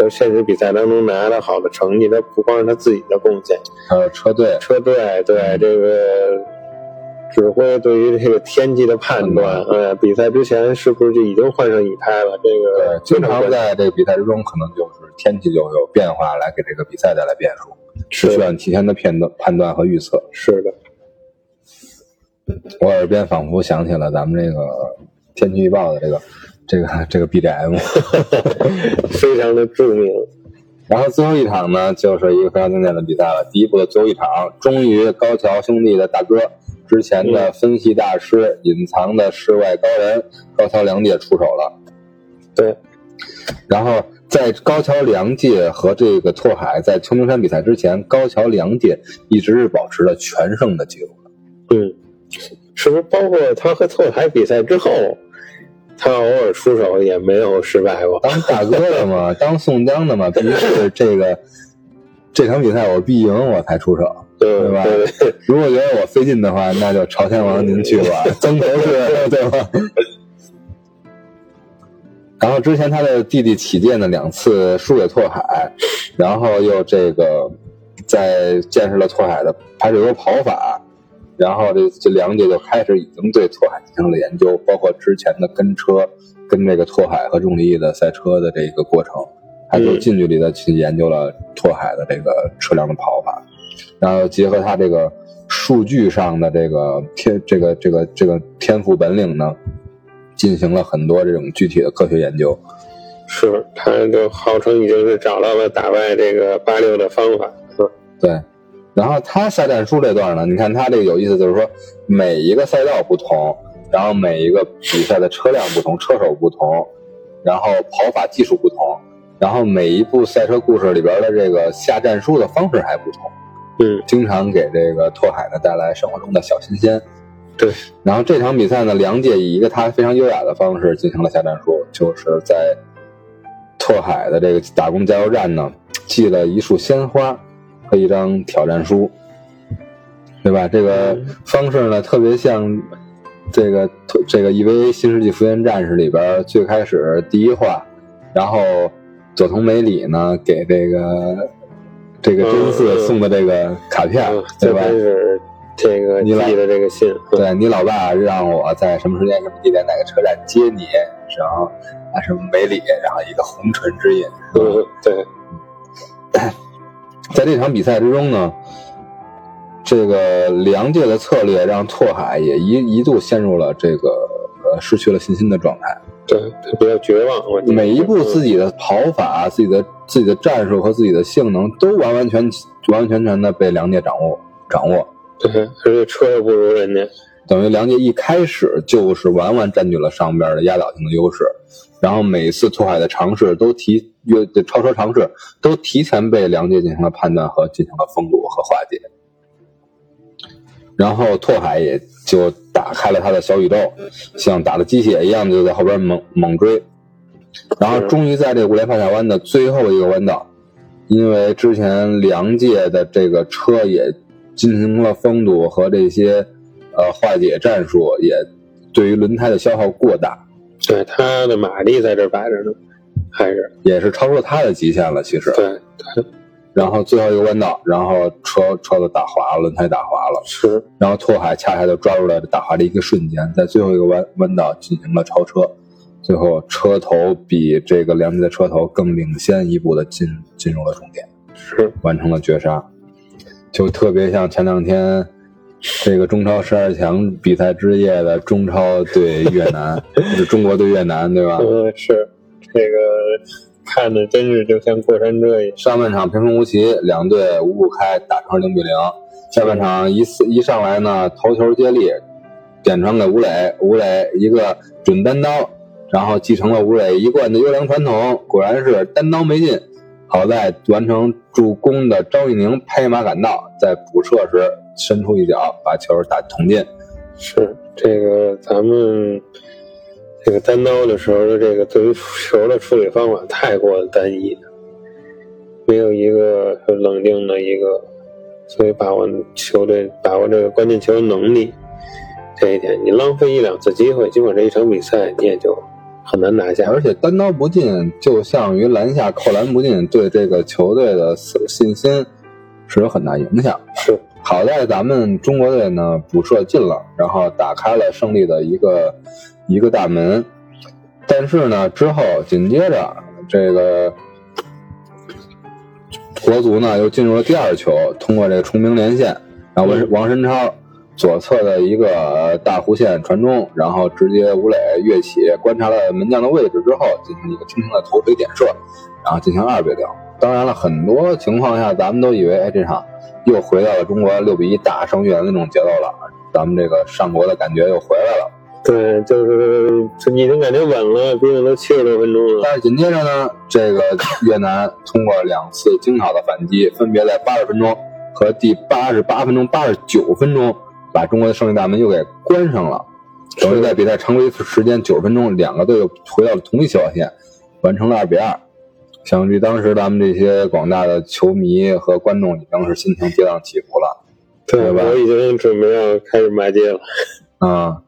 在现实比赛当中拿到好的成绩，他不光是他自己的贡献，还有车队，车队对这个。指挥对于这个天气的判断，呃，比赛之前是不是就已经换上雨胎了？这个经常在这个比赛之中，可能就是天气就有变化，来给这个比赛带来变数，是需要提前的判断、判断和预测。是的，我耳边仿佛响起了咱们这个天气预报的这个这个这个 BGM。非常的著名。然后最后一场呢，就是一个非常经典的比赛了。第一部的最后一场，终于高桥兄弟的大哥，之前的分析大师、隐藏的世外高人高桥良介出手了。对，然后在高桥良介和这个拓海在秋名山比赛之前，高桥良介一直是保持着全胜的记录的。嗯，是不是包括他和拓海比赛之后，他偶尔出手也没有失败过？当大哥的嘛，当宋江的嘛，必是这个这场比赛我必赢我才出手。对对吧对对，如果觉得我费劲的话，那就朝天王您去吧，曾头市，对吧？然后之前他的弟弟起剑呢两次输给拓海，然后又这个在见识了拓海的排水沟跑法，然后这这梁姐就开始已经对拓海进行了研究，包括之前的跟车跟这个拓海和钟离义的赛车的这个过程，他就近距离的去研究了拓海的这个车辆的跑法。然后结合他这个数据上的这个天这个这个这个天赋本领呢，进行了很多这种具体的科学研究。是，他就号称已经是找到了打败这个八六的方法。嗯对，然后他下战书这段呢，你看他这个有意思，就是说每一个赛道不同，然后每一个比赛的车辆不同，车手不同，然后跑法技术不同，然后每一部赛车故事里边的这个下战书的方式还不同。嗯，经常给这个拓海呢带来生活中的小新鲜。对，然后这场比赛呢，梁介以一个他非常优雅的方式进行了下战书，就是在拓海的这个打工加油站呢，寄了一束鲜花和一张挑战书，对吧？这个方式呢，特别像这个这个 EVA 新世纪福音战士里边最开始第一话，然后佐藤美里呢给这个这个真嗣送的这个卡片，嗯，对吧？这个寄的这个信，嗯。对你老爸让我在什么时间、什么地点、哪个车站接你，然后啊什么美里，然后一个红唇之印，对，在这场比赛之中呢，这个梁界的策略让拓海也一一度陷入了这个呃失去了信心的状态。对，他比较绝望。我每一步自己的跑法、自己的自己的战术和自己的性能都完完全完完全全的被梁界掌握掌握。对，而且车又不如人家，等于梁界一开始就是完完占据了上边的压倒性的优势，然后每次拓海的尝试都提越超车尝试都提前被梁界进行了判断和进行了封堵和化解，然后拓海也就打开了他的小宇宙，像打了鸡血一样就在后边猛猛追，然后终于在这个五连发卡弯的最后一个弯道，因为之前梁界的这个车也进行了封堵和这些呃化解战术，也对于轮胎的消耗过大，对，他的马力在这儿摆着呢，还是也是超出了他的极限了。其实，对对然后最后一个弯道，然后车车子打滑了，轮胎打滑了，是，然后拓海恰恰就抓住了打滑的一个瞬间，在最后一个弯弯道进行了超车，最后车头比这个梁界的车头更领先一步的进进入了终点。是，完成了绝杀，就特别像前两天这个中超十二强比赛之夜的中超对越南，就是中国对越南，对吧？嗯是，这个看的真是就像过山车一样，上半场平分无奇，两队五五开，打成零比零。下半场一次一上来呢，头球接力，点传给吴磊，吴磊一个准单刀，然后继承了吴磊一贯的优良传统，果然是单刀没进。好在完成助攻的张玉宁拍马赶到，在补射时伸出一脚把球打捅进。是这个咱们这个单刀的时候的这个对于球的处理方法太过单一，没有一个冷静的一个，所以把握球队把握这个关键球的能力，这一点你浪费一两次机会，尽管这一场比赛你也就很难拿下。而且单刀不进，就像于篮下扣篮不进，对这个球队的信心是有很大影响。是好在咱们中国队呢补射进了，然后打开了胜利的一个一个大门。但是呢，之后紧接着这个国足呢又进入了第二球，通过这个重兵连线，然后王王申超左侧的一个大弧线传中，然后直接吴磊跃起，观察了门将的位置之后，进行一个轻轻的头锤点射，然后进行二比零。当然了，很多情况下咱们都以为，哎，这场又回到了中国六比一大胜越南那种节奏了，咱们这个上国的感觉又回来了。对，就是已经感觉稳了，毕竟都七十多分钟了。但是紧接着呢，这个越南通过两次精巧的反击，分别在八十分钟和第八十八分钟、八十九分钟，把中国的胜利大门又给关上了。等于在比赛常规时间九十分钟，两个队又回到了同一起跑线，完成了二比二。想必当时咱们这些广大的球迷和观众已经是心情跌宕起伏了，对吧？我已经准备要开始骂街了。啊、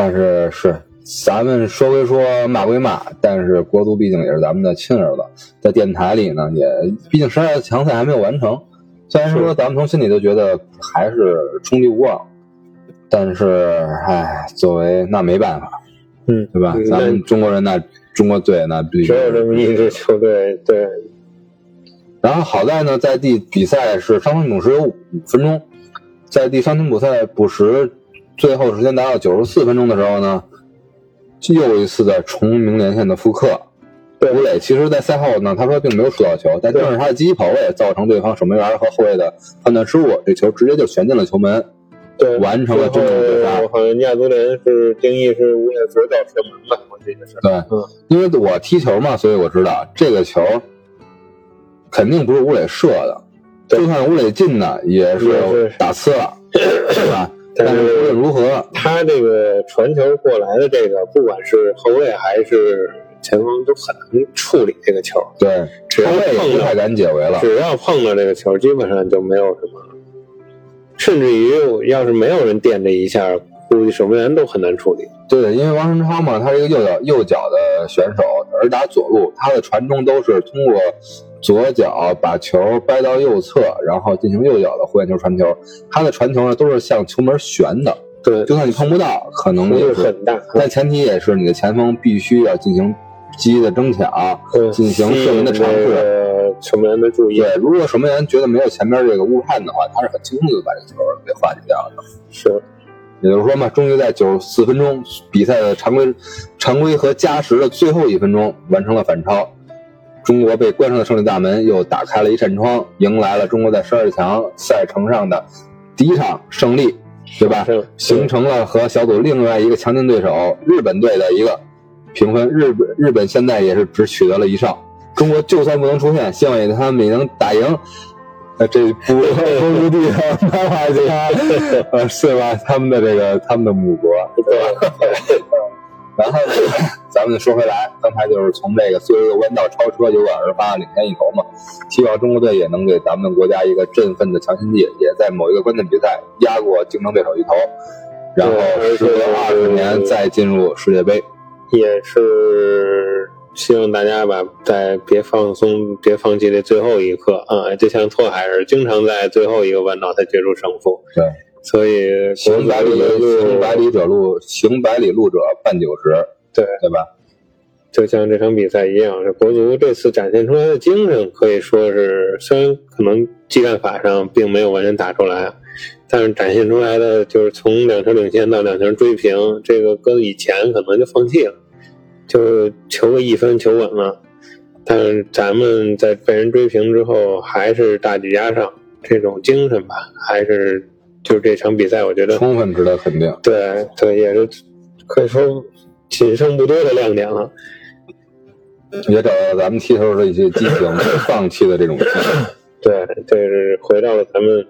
但是是咱们说归说骂归骂，但是国足毕竟也是咱们的亲儿子，在电台里呢，也毕竟十二强赛还没有完成。虽然说咱们从心里都觉得还是冲击无望，但是唉，作为那没办法，嗯，对吧？嗯咱们中国人那中国队那必须只有这么一支球队，对，然后好在呢，在第比赛是伤停补时有五分钟，在第伤停补赛补时最后时间达到九十四分钟的时候呢，又一次的重名连线的复刻。对吴磊其实，在赛后呢，他说并没有输到球，但正是他的积极跑位造成对方守门员和后卫的判断失误，这球直接就旋进了球门。对，完成了最真正的绝杀后好像亚足联是定义是吴磊左脚射门吧，我记得是。对嗯，因为我踢球嘛，所以我知道这个球肯定不是吴磊射的，就算吴磊进的也是打呲了，是吧？但是无论如何，他这个传球过来的这个，不管是后卫还是前锋，都很难处理这个球。对，只要后卫也碰太敢解围了。只要碰到这个球，基本上就没有什么，甚至于要是没有人垫这一下，估计守门员都很难处理。对，因为王晨超嘛，他是一个右脚右脚的选手，而打左路，他的传中都是通过左脚把球掰到右侧，然后进行右脚的弧线球传球。他的传球呢都是向球门旋的，对，就算你碰不到，可能幅也是，很大。但前提也是你的前锋必须要进行积极的争抢，进行射门的尝试。试，守门员的注意。对，如果守门员觉得没有前面这个误判的话，他是很轻松的就把这个球给化解掉的。是，也就是说嘛，终于在九十四分钟比赛的常规、常规和加时的最后一分钟完成了反超，中国被关上的胜利大门又打开了一扇窗，迎来了中国在十二强赛程上的第一场胜利，对吧？形成了和小组另外一个强劲对手日本队的一个平分。日本日本现在也是只取得了一胜，中国就算不能出线，希望也他们也能打赢。呃，这不不如地的漫画家，呃，是吧？他们的这个他们的母国，对吧？然后呢，咱们说回来，刚才就是从这个最后一个弯道超车有感而发，领先一头嘛。希望中国队也能给咱们国家一个振奋的强心剂，也在某一个关键比赛压过竞争对手一头，然后时隔二十年再进入世界杯。也是希望大家吧，在别放松、别放弃这最后一刻啊！就像拓海是经常在最后一个弯道才决出胜负，对，所以行百里行百里者路，行百里路者半九十，对对吧？就像这场比赛一样，这国足这次展现出来的精神，可以说是虽然可能技战法上并没有完全打出来，但是展现出来的就是从两球领先到两球追平，这个搁以前可能就放弃了，就求个一分求稳了。但是咱们在被人追平之后，还是大举压上，这种精神吧，还是就是这场比赛，我觉得充分值得肯定。对对，也是可以说仅剩不多的亮点了。也找到咱们踢球的一些激情，放弃的这种激情。对，这是回到了咱们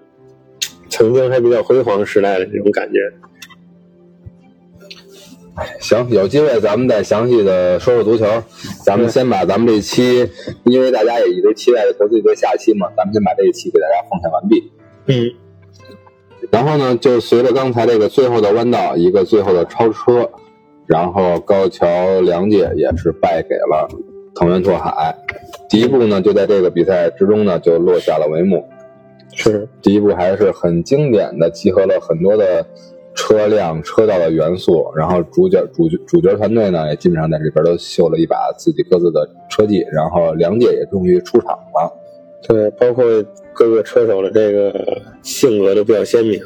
曾经还比较辉煌时代的这种感觉。行，有机会咱们再详细的说说足球。咱们先把咱们这期，因为大家也一直期待着投资一对下期嘛，咱们先把这一期给大家奉献完毕。嗯，然后呢，就随着刚才这个最后的弯道，一个最后的超车，然后高桥良介也是败给了藤原拓海。第一步呢，就在这个比赛之中呢，就落下了帷幕。是第一部还是很经典的，集合了很多的车辆、车道的元素，然后主角主角主角团队呢也基本上在这边都秀了一把自己各自的车技，然后梁界也终于出场了。对，包括各个车手的这个性格都比较鲜明。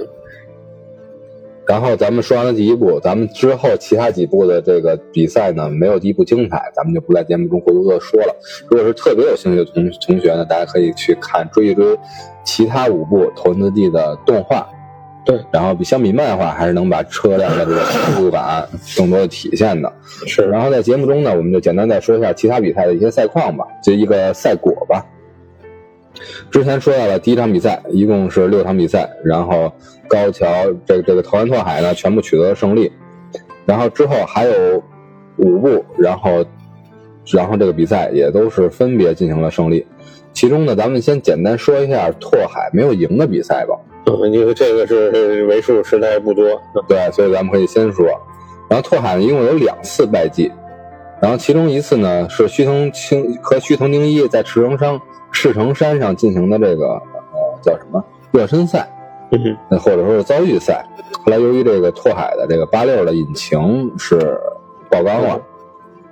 然后咱们说完了第一部，咱们之后其他几部的这个比赛呢，没有第一部精彩，咱们就不在节目中过多的说了。如果是特别有兴趣的同同学呢，大家可以去看追一追其他五部《头文字 D》的动画。对，然后比相比漫画，还是能把车辆的这个速度感更多的体现的。是，然后在节目中呢，我们就简单再说一下其他比赛的一些赛况吧，就一个赛果吧。之前说到了第一场比赛，一共是六场比赛，然后高桥这个这个投篮拓海呢全部取得了胜利，然后之后还有五部，然后然后这个比赛也都是分别进行了胜利。其中呢，咱们先简单说一下拓海没有赢的比赛吧。嗯，因为这个是为数实在不多，对，所以咱们可以先说。然后拓海呢一共有两次败绩，然后其中一次呢是须藤清和须藤京一在池城山赤城山上进行的这个呃叫什么热身赛，嗯，或者说是遭遇赛。后来由于这个拓海的这个八六的引擎是爆缸了，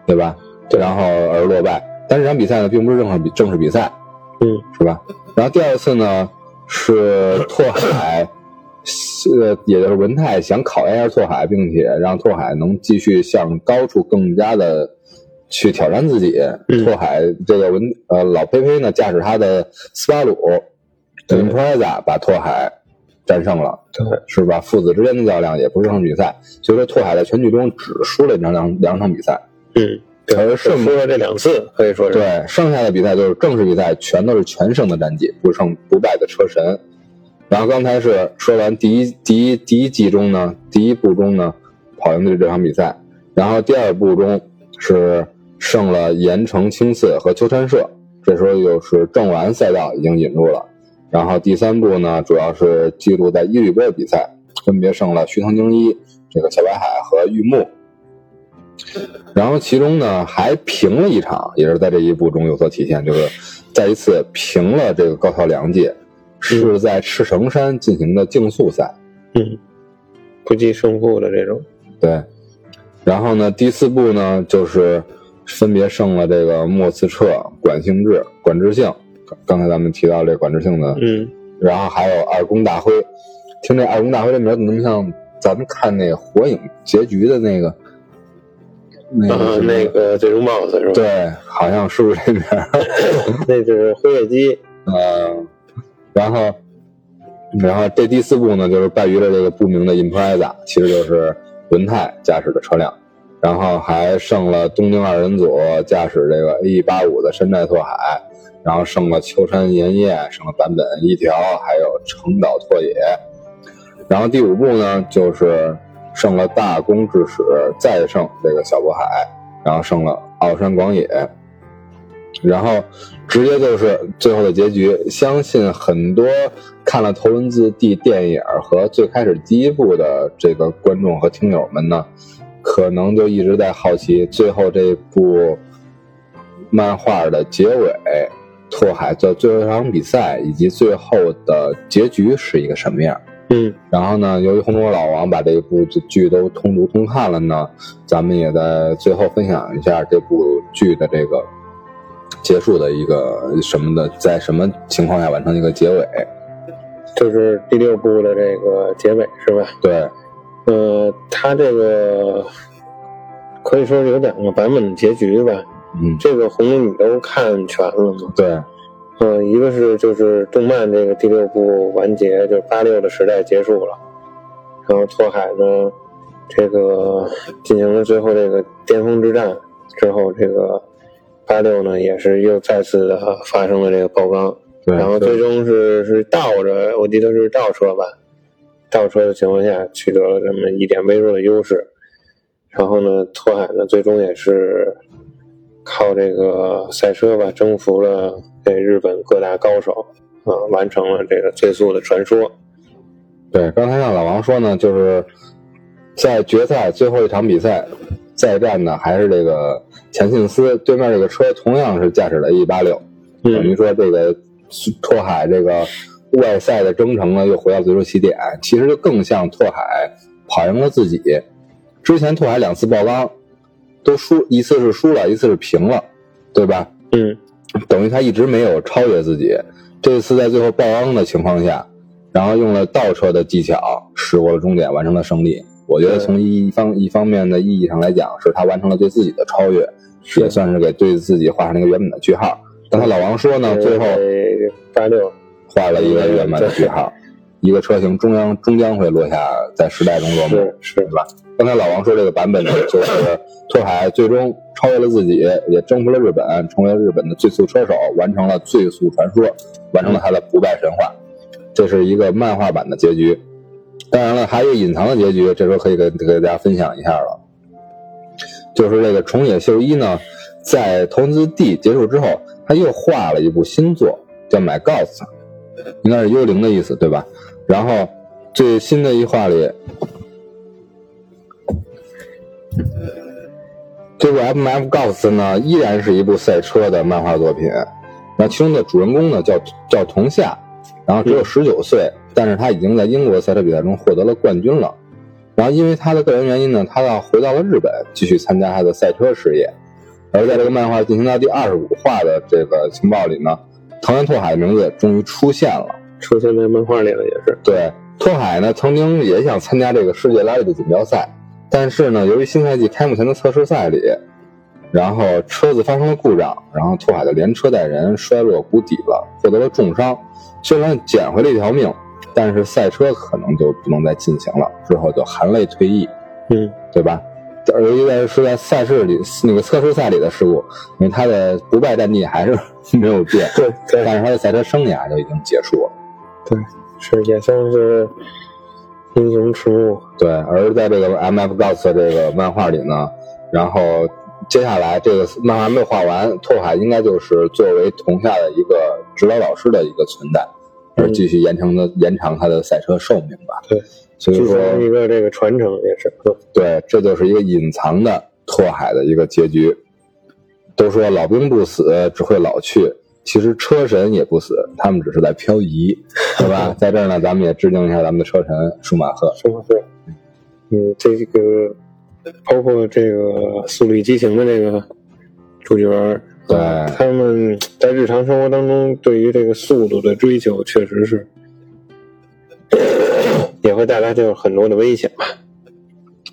对吧？对，然后而落败。但这场比赛呢并不是正式比正式比赛，嗯，是吧？然后第二次呢是拓海。呃，也就是文泰想考验一下拓海，并且让拓海能继续向高处更加的去挑战自己。拓海这个文呃老佩佩呢驾驶他的斯巴鲁的 Impreza 把拓海战胜了，对，是吧？父子之间的较量也不是场比赛，所以说拓海在全剧中只输了两两两场比赛，嗯，而胜输了这两次可以说是对，剩下的比赛就是正式比赛，全都是全胜的战绩，不胜不败的车神。然后刚才是说完第一第一第一季中呢，第一部中呢跑赢的这场比赛，然后第二部中是胜了盐城青次和秋山社，这时候又是正完赛道已经引入了，然后第三步呢主要是记录在伊吕波的比赛，分别胜了徐藤精一、这个小白海和玉木，然后其中呢还平了一场，也是在这一部中有所体现，就是再一次平了这个高桥良介。是在赤城山进行的竞速赛，嗯，不计胜负的这种。对，然后呢，第四步呢就是分别胜了这个莫次彻、管兴志、管志性。刚才咱们提到这管志性的，嗯，然后还有二宫大辉。听这二宫大辉这名，怎么那么像咱们看那个火影结局的那个？那个那个最终 BOSS 是吧？对，好像是不是这名？那是辉夜姬。嗯。然后，然后这第四部呢，就是败于了这个不明的 Impreza，其实就是轮泰驾驶的车辆，然后还胜了东京二人组驾驶这个 A 八五的山寨拓海，然后胜了秋山岩叶，胜了坂本一条，还有成岛拓野。然后第五部呢，就是胜了大宫智史，再胜这个小渤海，然后胜了奥山广野。然后，直接就是最后的结局。相信很多看了《头文字 D》电影和最开始第一部的这个观众和听友们呢，可能就一直在好奇最后这部漫画的结尾，拓海的最后一场比赛以及最后的结局是一个什么样。嗯。然后呢，由于红中老王把这部剧都通读通看了呢，咱们也在最后分享一下这部剧的这个。结束的一个什么的，在什么情况下完成一个结尾？就是第六部的这个结尾是吧？对，呃，它这个可以说是有两个版本的结局吧。嗯，这个红你都看全了吗？对，嗯，一个是就是动漫这个第六部完结，就是八六的时代结束了，然后拓海呢，这个进行了最后这个巅峰之战之后，这个。八六呢，也是又再次的发生了这个爆缸，然后最终是是倒着，我记得是倒车吧，倒车的情况下取得了这么一点微弱的优势，然后呢，拓海呢最终也是靠这个赛车吧征服了这日本各大高手，啊，完成了这个最速的传说。对，刚才让老王说呢，就是在决赛最后一场比赛。再战呢，还是这个钱信司对面这个车同样是驾驶的 E 八六，等于说这个拓海这个外赛的征程呢又回到最初起点，其实就更像拓海跑赢了自己。之前拓海两次爆缸都输，一次是输了，一次是平了，对吧？嗯，等于他一直没有超越自己。这次在最后爆缸的情况下，然后用了倒车的技巧驶过了终点，完成了胜利。我觉得从一方一方面的意义上来讲，是他完成了对自己的超越，也算是给对自己画上了一个圆满的句号。但他老王说呢，最后八六画了一个圆满的句号，一个车型终将终将会落下在时代中落幕，是吧？刚才老王说这个版本呢，就是拓海最终超越了自己，也征服了日本，成为了日本的最速车手，完成了最速传说，完成了他的不败神话。这是一个漫画版的结局。当然了，还有一个隐藏的结局，这时候可以给给大家分享一下了，就是这个重野秀一呢，在投资 D 结束之后，他又画了一部新作，叫《My Ghost》，应该是幽灵的意思，对吧？然后最新的一话里，这部 M F Ghost 呢，依然是一部赛车的漫画作品。那其中的主人公呢，叫叫桐夏，然后只有十九岁，但是他已经在英国赛车比赛中获得了冠军了。然后因为他的个人原因呢，他要回到了日本，继续参加他的赛车事业。而在这个漫画进行到第二十五话的这个情报里呢，藤原拓海的名字终于出现了。出现在漫画里了，也是。对，拓海呢曾经也想参加这个世界拉力的锦标赛，但是呢，由于新赛季开幕前的测试赛里，然后车子发生了故障，然后拓海的连车带人摔落谷底了，获得了重伤。虽然捡回了一条命，但是赛车可能就不能再进行了，之后就含泪退役，嗯，对吧？而一个是在赛事里那个测试赛里的失误，因为他的不败战绩还是 没有变，对对但是他的赛车生涯就已经结束了。对，是也算是英雄迟暮。对，而在这个 M F Ghost 这个漫画里呢，然后接下来这个漫画没有画完，拓海应该就是作为同下的一个指导老师的一个存在，而继续延长的延长他的赛车寿命吧。对，所以说一个这个传承也是。嗯对，这就是一个隐藏的拓海的一个结局。都说老兵不死，只会老去。其实车神也不死，他们只是在漂移，对吧？在这儿呢，咱们也致敬一下咱们的车神舒马赫。舒马赫，嗯，这个包括这个《速度与激情》的这个主角，对他们在日常生活当中对于这个速度的追求，确实是 也会带来就是很多的危险吧。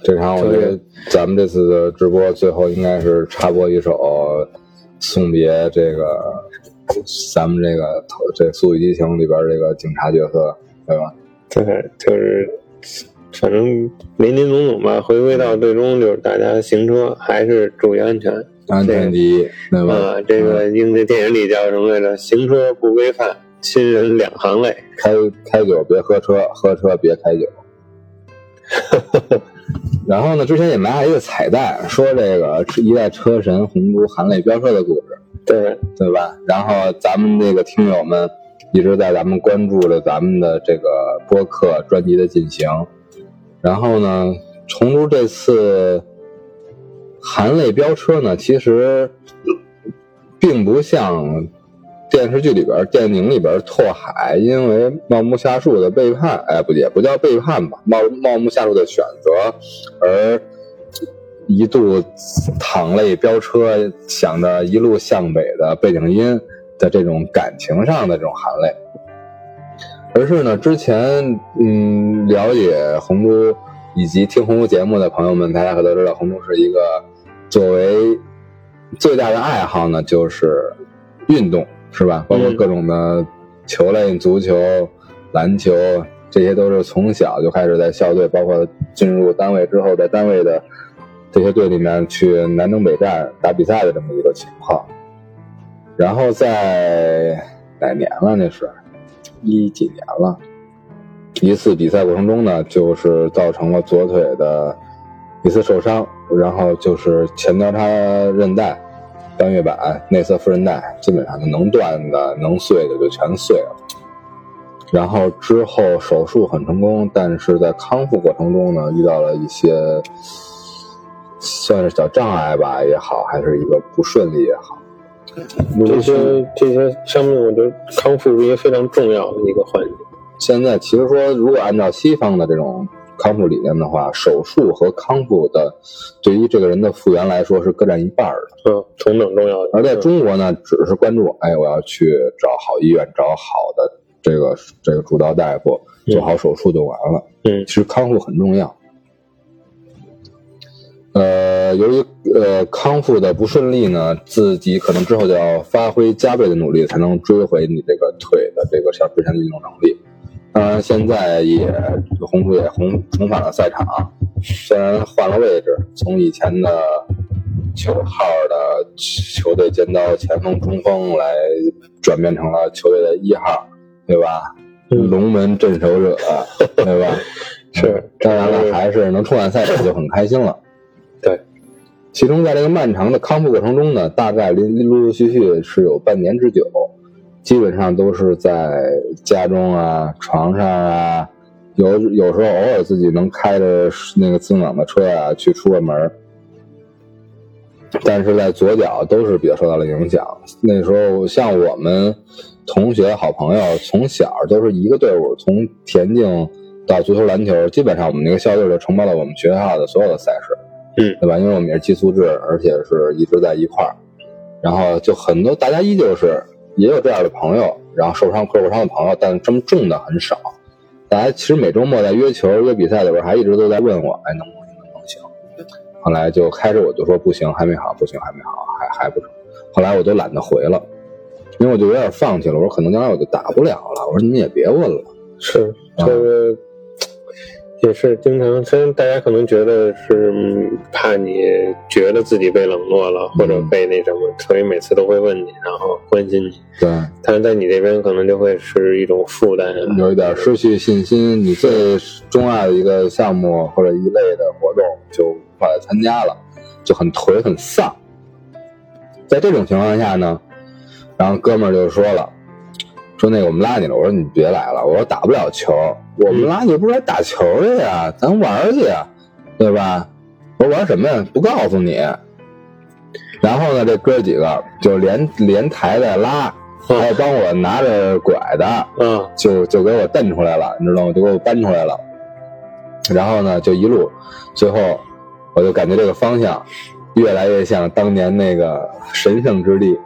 这场我觉得咱们这次的直播最后应该是插播一首送别这个咱们这个这《速度与激情》里边这个警察角色，对吧？对，就是反正林林总总吧，回归到最终就是大家行车还是注意安全。安全第一，对吧？啊，这个应这电影里叫什么来着？行车不规范，亲人两行泪。开开酒别喝车，喝车别开酒。然后呢，之前也埋下一个彩蛋，说这个一代车神红珠含泪飙车的故事，对，对吧？然后咱们这个听友们一直在咱们关注着咱们的这个播客专辑的进行。然后呢，红珠这次含泪飙车呢，其实并不像电视剧里边、电影里边拓海因为茂木夏树的背叛，哎，不也不叫背叛吧，茂茂木夏树的选择而一度淌泪飙车，想着一路向北的背景音的这种感情上的这种含泪，而是呢，之前嗯了解红珠以及听红珠节目的朋友们，大家可都知道，红珠是一个作为最大的爱好呢，就是运动，是吧？包括嗯各种的球类，足球、篮球，这些都是从小就开始在校队，包括进入单位之后，在单位的这些队里面去南征北战打比赛的这么一个情况。然后在哪年了？那是一几年了？一次比赛过程中呢，就是造成了左腿的一次受伤，然后就是前交叉韧带、半月板、内侧副韧带，基本上能断的、能碎的就全碎了。然后之后手术很成功，但是在康复过程中呢，遇到了一些算是小障碍吧也好，还是一个不顺利也好。这些这些项目，我觉得康复是一个非常重要的一个环节。现在其实说，如果按照西方的这种康复理念的话，手术和康复的对于这个人的复原来说是各占一半儿的。嗯，同等重要。而在中国呢，只是关注，哎，我要去找好医院，找好的这个这个主刀大夫，做好手术就完了。嗯其实康复很重要。呃，由于呃康复的不顺利呢，自己可能之后就要发挥加倍的努力，才能追回你这个腿的这个像之前的运动能力。当然，现在也红叔也重重返了赛场，虽然换了位置，从以前的九号的球队尖刀前锋中锋来转变成了球队的一号，对吧？嗯龙门镇守者，对吧？是，当然了，还是能重返赛场就很开心了。对，其中在这个漫长的康复过程中呢，大概陆陆陆续续是有半年之久，基本上都是在家中啊、床上啊，有有时候偶尔自己能开着那个自动挡的车啊去出个门儿但是在左脚都是比较受到了影响。那时候像我们同学、好朋友，从小都是一个队伍，从田径到足球、篮球，基本上我们那个校队就承包了我们学校的所有的赛事，嗯，对吧？因为我们也是寄宿制，而且是一直在一块儿，然后就很多大家依旧是也有这样的朋友，然后受伤、磕过伤的朋友，但这么重的很少。大家其实每周末在约球、约比赛的时候，还一直都在问我，哎，能不能能不能行？后来就开始我就说不行，还没好，不行，还没好，还还不成。后来我就懒得回了，因为我就有点放弃了。我说可能将来我就打不了了。我说你也别问了。是啊这个也是经常，虽然大家可能觉得是嗯怕你觉得自己被冷落了，或者被那什么，所以每次都会问你，然后关心你。对，但是在你这边可能就会是一种负担啊。有一点失去信心，你最钟爱的一个项目或者一类的活动就无法参加了，就很颓很丧。在这种情况下呢，然后哥们儿就说了，说那个我们拉你了，我说你别来了，我说打不了球，我们拉你不是来打球的呀，咱玩去呀，对吧？我说玩什么呀？不告诉你。然后呢，这哥几个就连连抬带拉，还有帮我拿着拐的，嗯，就就给我蹬出来了，你知道吗？就给我搬出来了。然后呢，就一路，最后我就感觉这个方向越来越像当年那个神圣之地，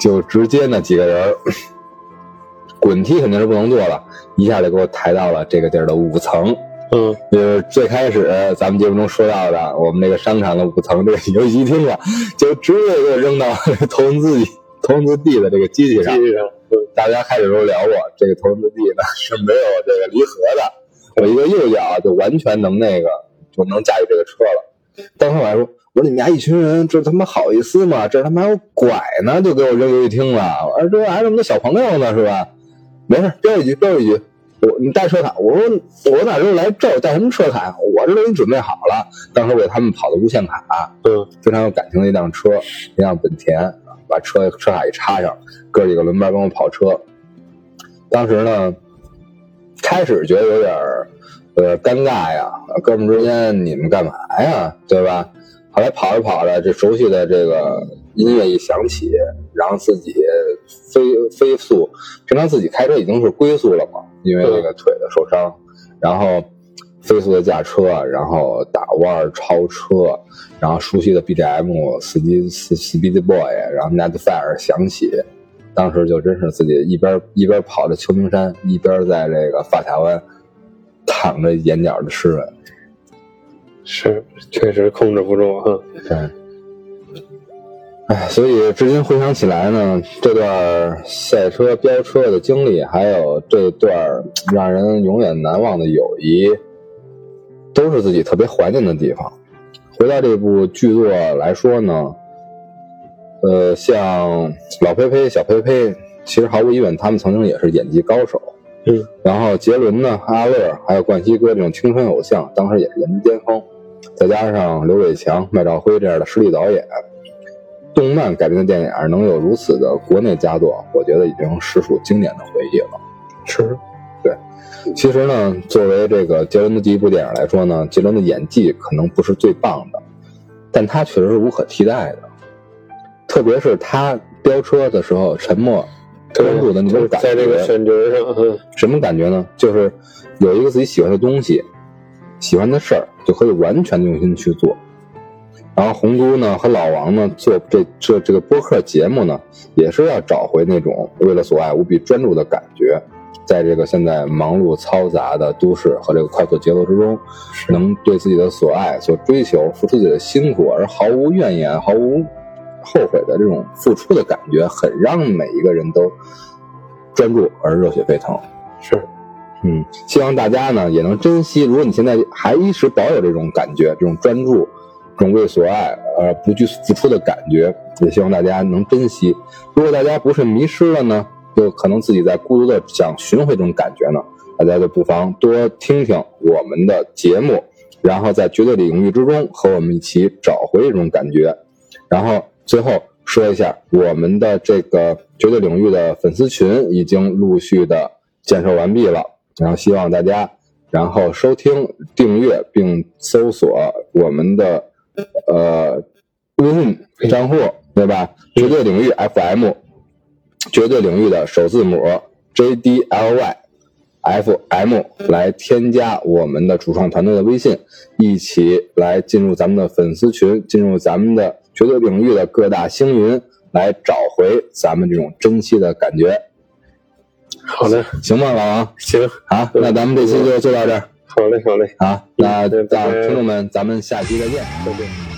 就直接那几个人儿滚梯肯定是不能做了，一下就给我抬到了这个地儿的五层。嗯就是最开始咱们节目中说到的，我们那个商场的五层这个游戏厅啊，就直接给我扔到头文字 D 头文字 D 的这个机器上。机上，嗯大家开始都聊过，这个头文字 D 呢是没有这个离合的，我一个右脚就完全能那个就能驾驭这个车了。当时我还说，我说你们家一群人，这他妈好意思吗？这他妈还有拐呢，就给我扔游戏厅了。我说这还这么多小朋友呢，是吧？没事，标一局，标一局。我你带车卡，我说我哪知道来这儿带什么车卡？我这都给你准备好了。当时我给他们跑的无限卡，嗯非常有感情的一辆车，一辆本田，啊把车车卡一插上，哥几个轮班跟我跑车。当时呢，开始觉得有点儿呃尴尬呀，哥们之间你们干嘛呀，对吧？后来跑着跑着，这熟悉的这个音乐一响起，然后自己飞飞速，平常自己开车已经是龟速了嘛，因为那个腿的受伤，然后飞速的驾车，然后打弯超车，然后熟悉的 BGM 司机司 Speed Boy，然后 Net Fire 响起，当时就真是自己一边一边跑着秋名山，一边在这个发卡湾淌着眼角的湿润。是确实控制不住哈。对，哎，所以至今回想起来呢，这段赛车飙车的经历，还有这段让人永远难忘的友谊，都是自己特别怀念的地方。回到这部剧作来说呢，呃，像老佩佩、小佩佩，其实毫无疑问，他们曾经也是演技高手。嗯，然后杰伦呢、阿乐还有冠希哥这种青春偶像，当时也是颜值巅峰。再加上刘伟强、麦兆辉这样的实力导演，动漫改编的电影能有如此的国内佳作，我觉得已经实属经典的回忆了。是，对其实呢，作为这个杰伦的第一部电影来说呢，杰伦的演技可能不是最棒的，但他确实是无可替代的。特别是他飙车的时候，沉默专注的那种感觉，在这个选角上，嗯什么感觉呢？就是有一个自己喜欢的东西，喜欢的事儿，就可以完全用心去做。然后红都呢和老王呢做这这这个播客节目呢，也是要找回那种为了所爱无比专注的感觉，在这个现在忙碌嘈杂的都市和这个快速节奏之中，能对自己的所爱所追求，付出自己的辛苦而毫无怨言、毫无后悔的这种付出的感觉，很让每一个人都专注而热血沸腾。是，嗯，希望大家呢也能珍惜。如果你现在还一直保有这种感觉，这种专注。种为所爱而不惧付出的感觉，也希望大家能珍惜。如果大家不是迷失了呢，就可能自己在孤独的想寻回这种感觉呢，大家就不妨多听听我们的节目，然后在绝对领域之中和我们一起找回这种感觉。然后最后说一下，我们的这个绝对领域的粉丝群已经陆续的建设完毕了，然后希望大家然后收听、订阅并搜索我们的。呃，微信账户对吧？绝对领域 FM，绝对领域的首字母 JDLY，FM 来添加我们的主创团队的微信，一起来进入咱们的粉丝群，进入咱们的绝对领域的各大星云，来找回咱们这种珍惜的感觉。好的，行吧，老王？行，好，那咱们这期就做到这儿。好嘞，好嘞，好，那听众们，咱们下期再见。再见。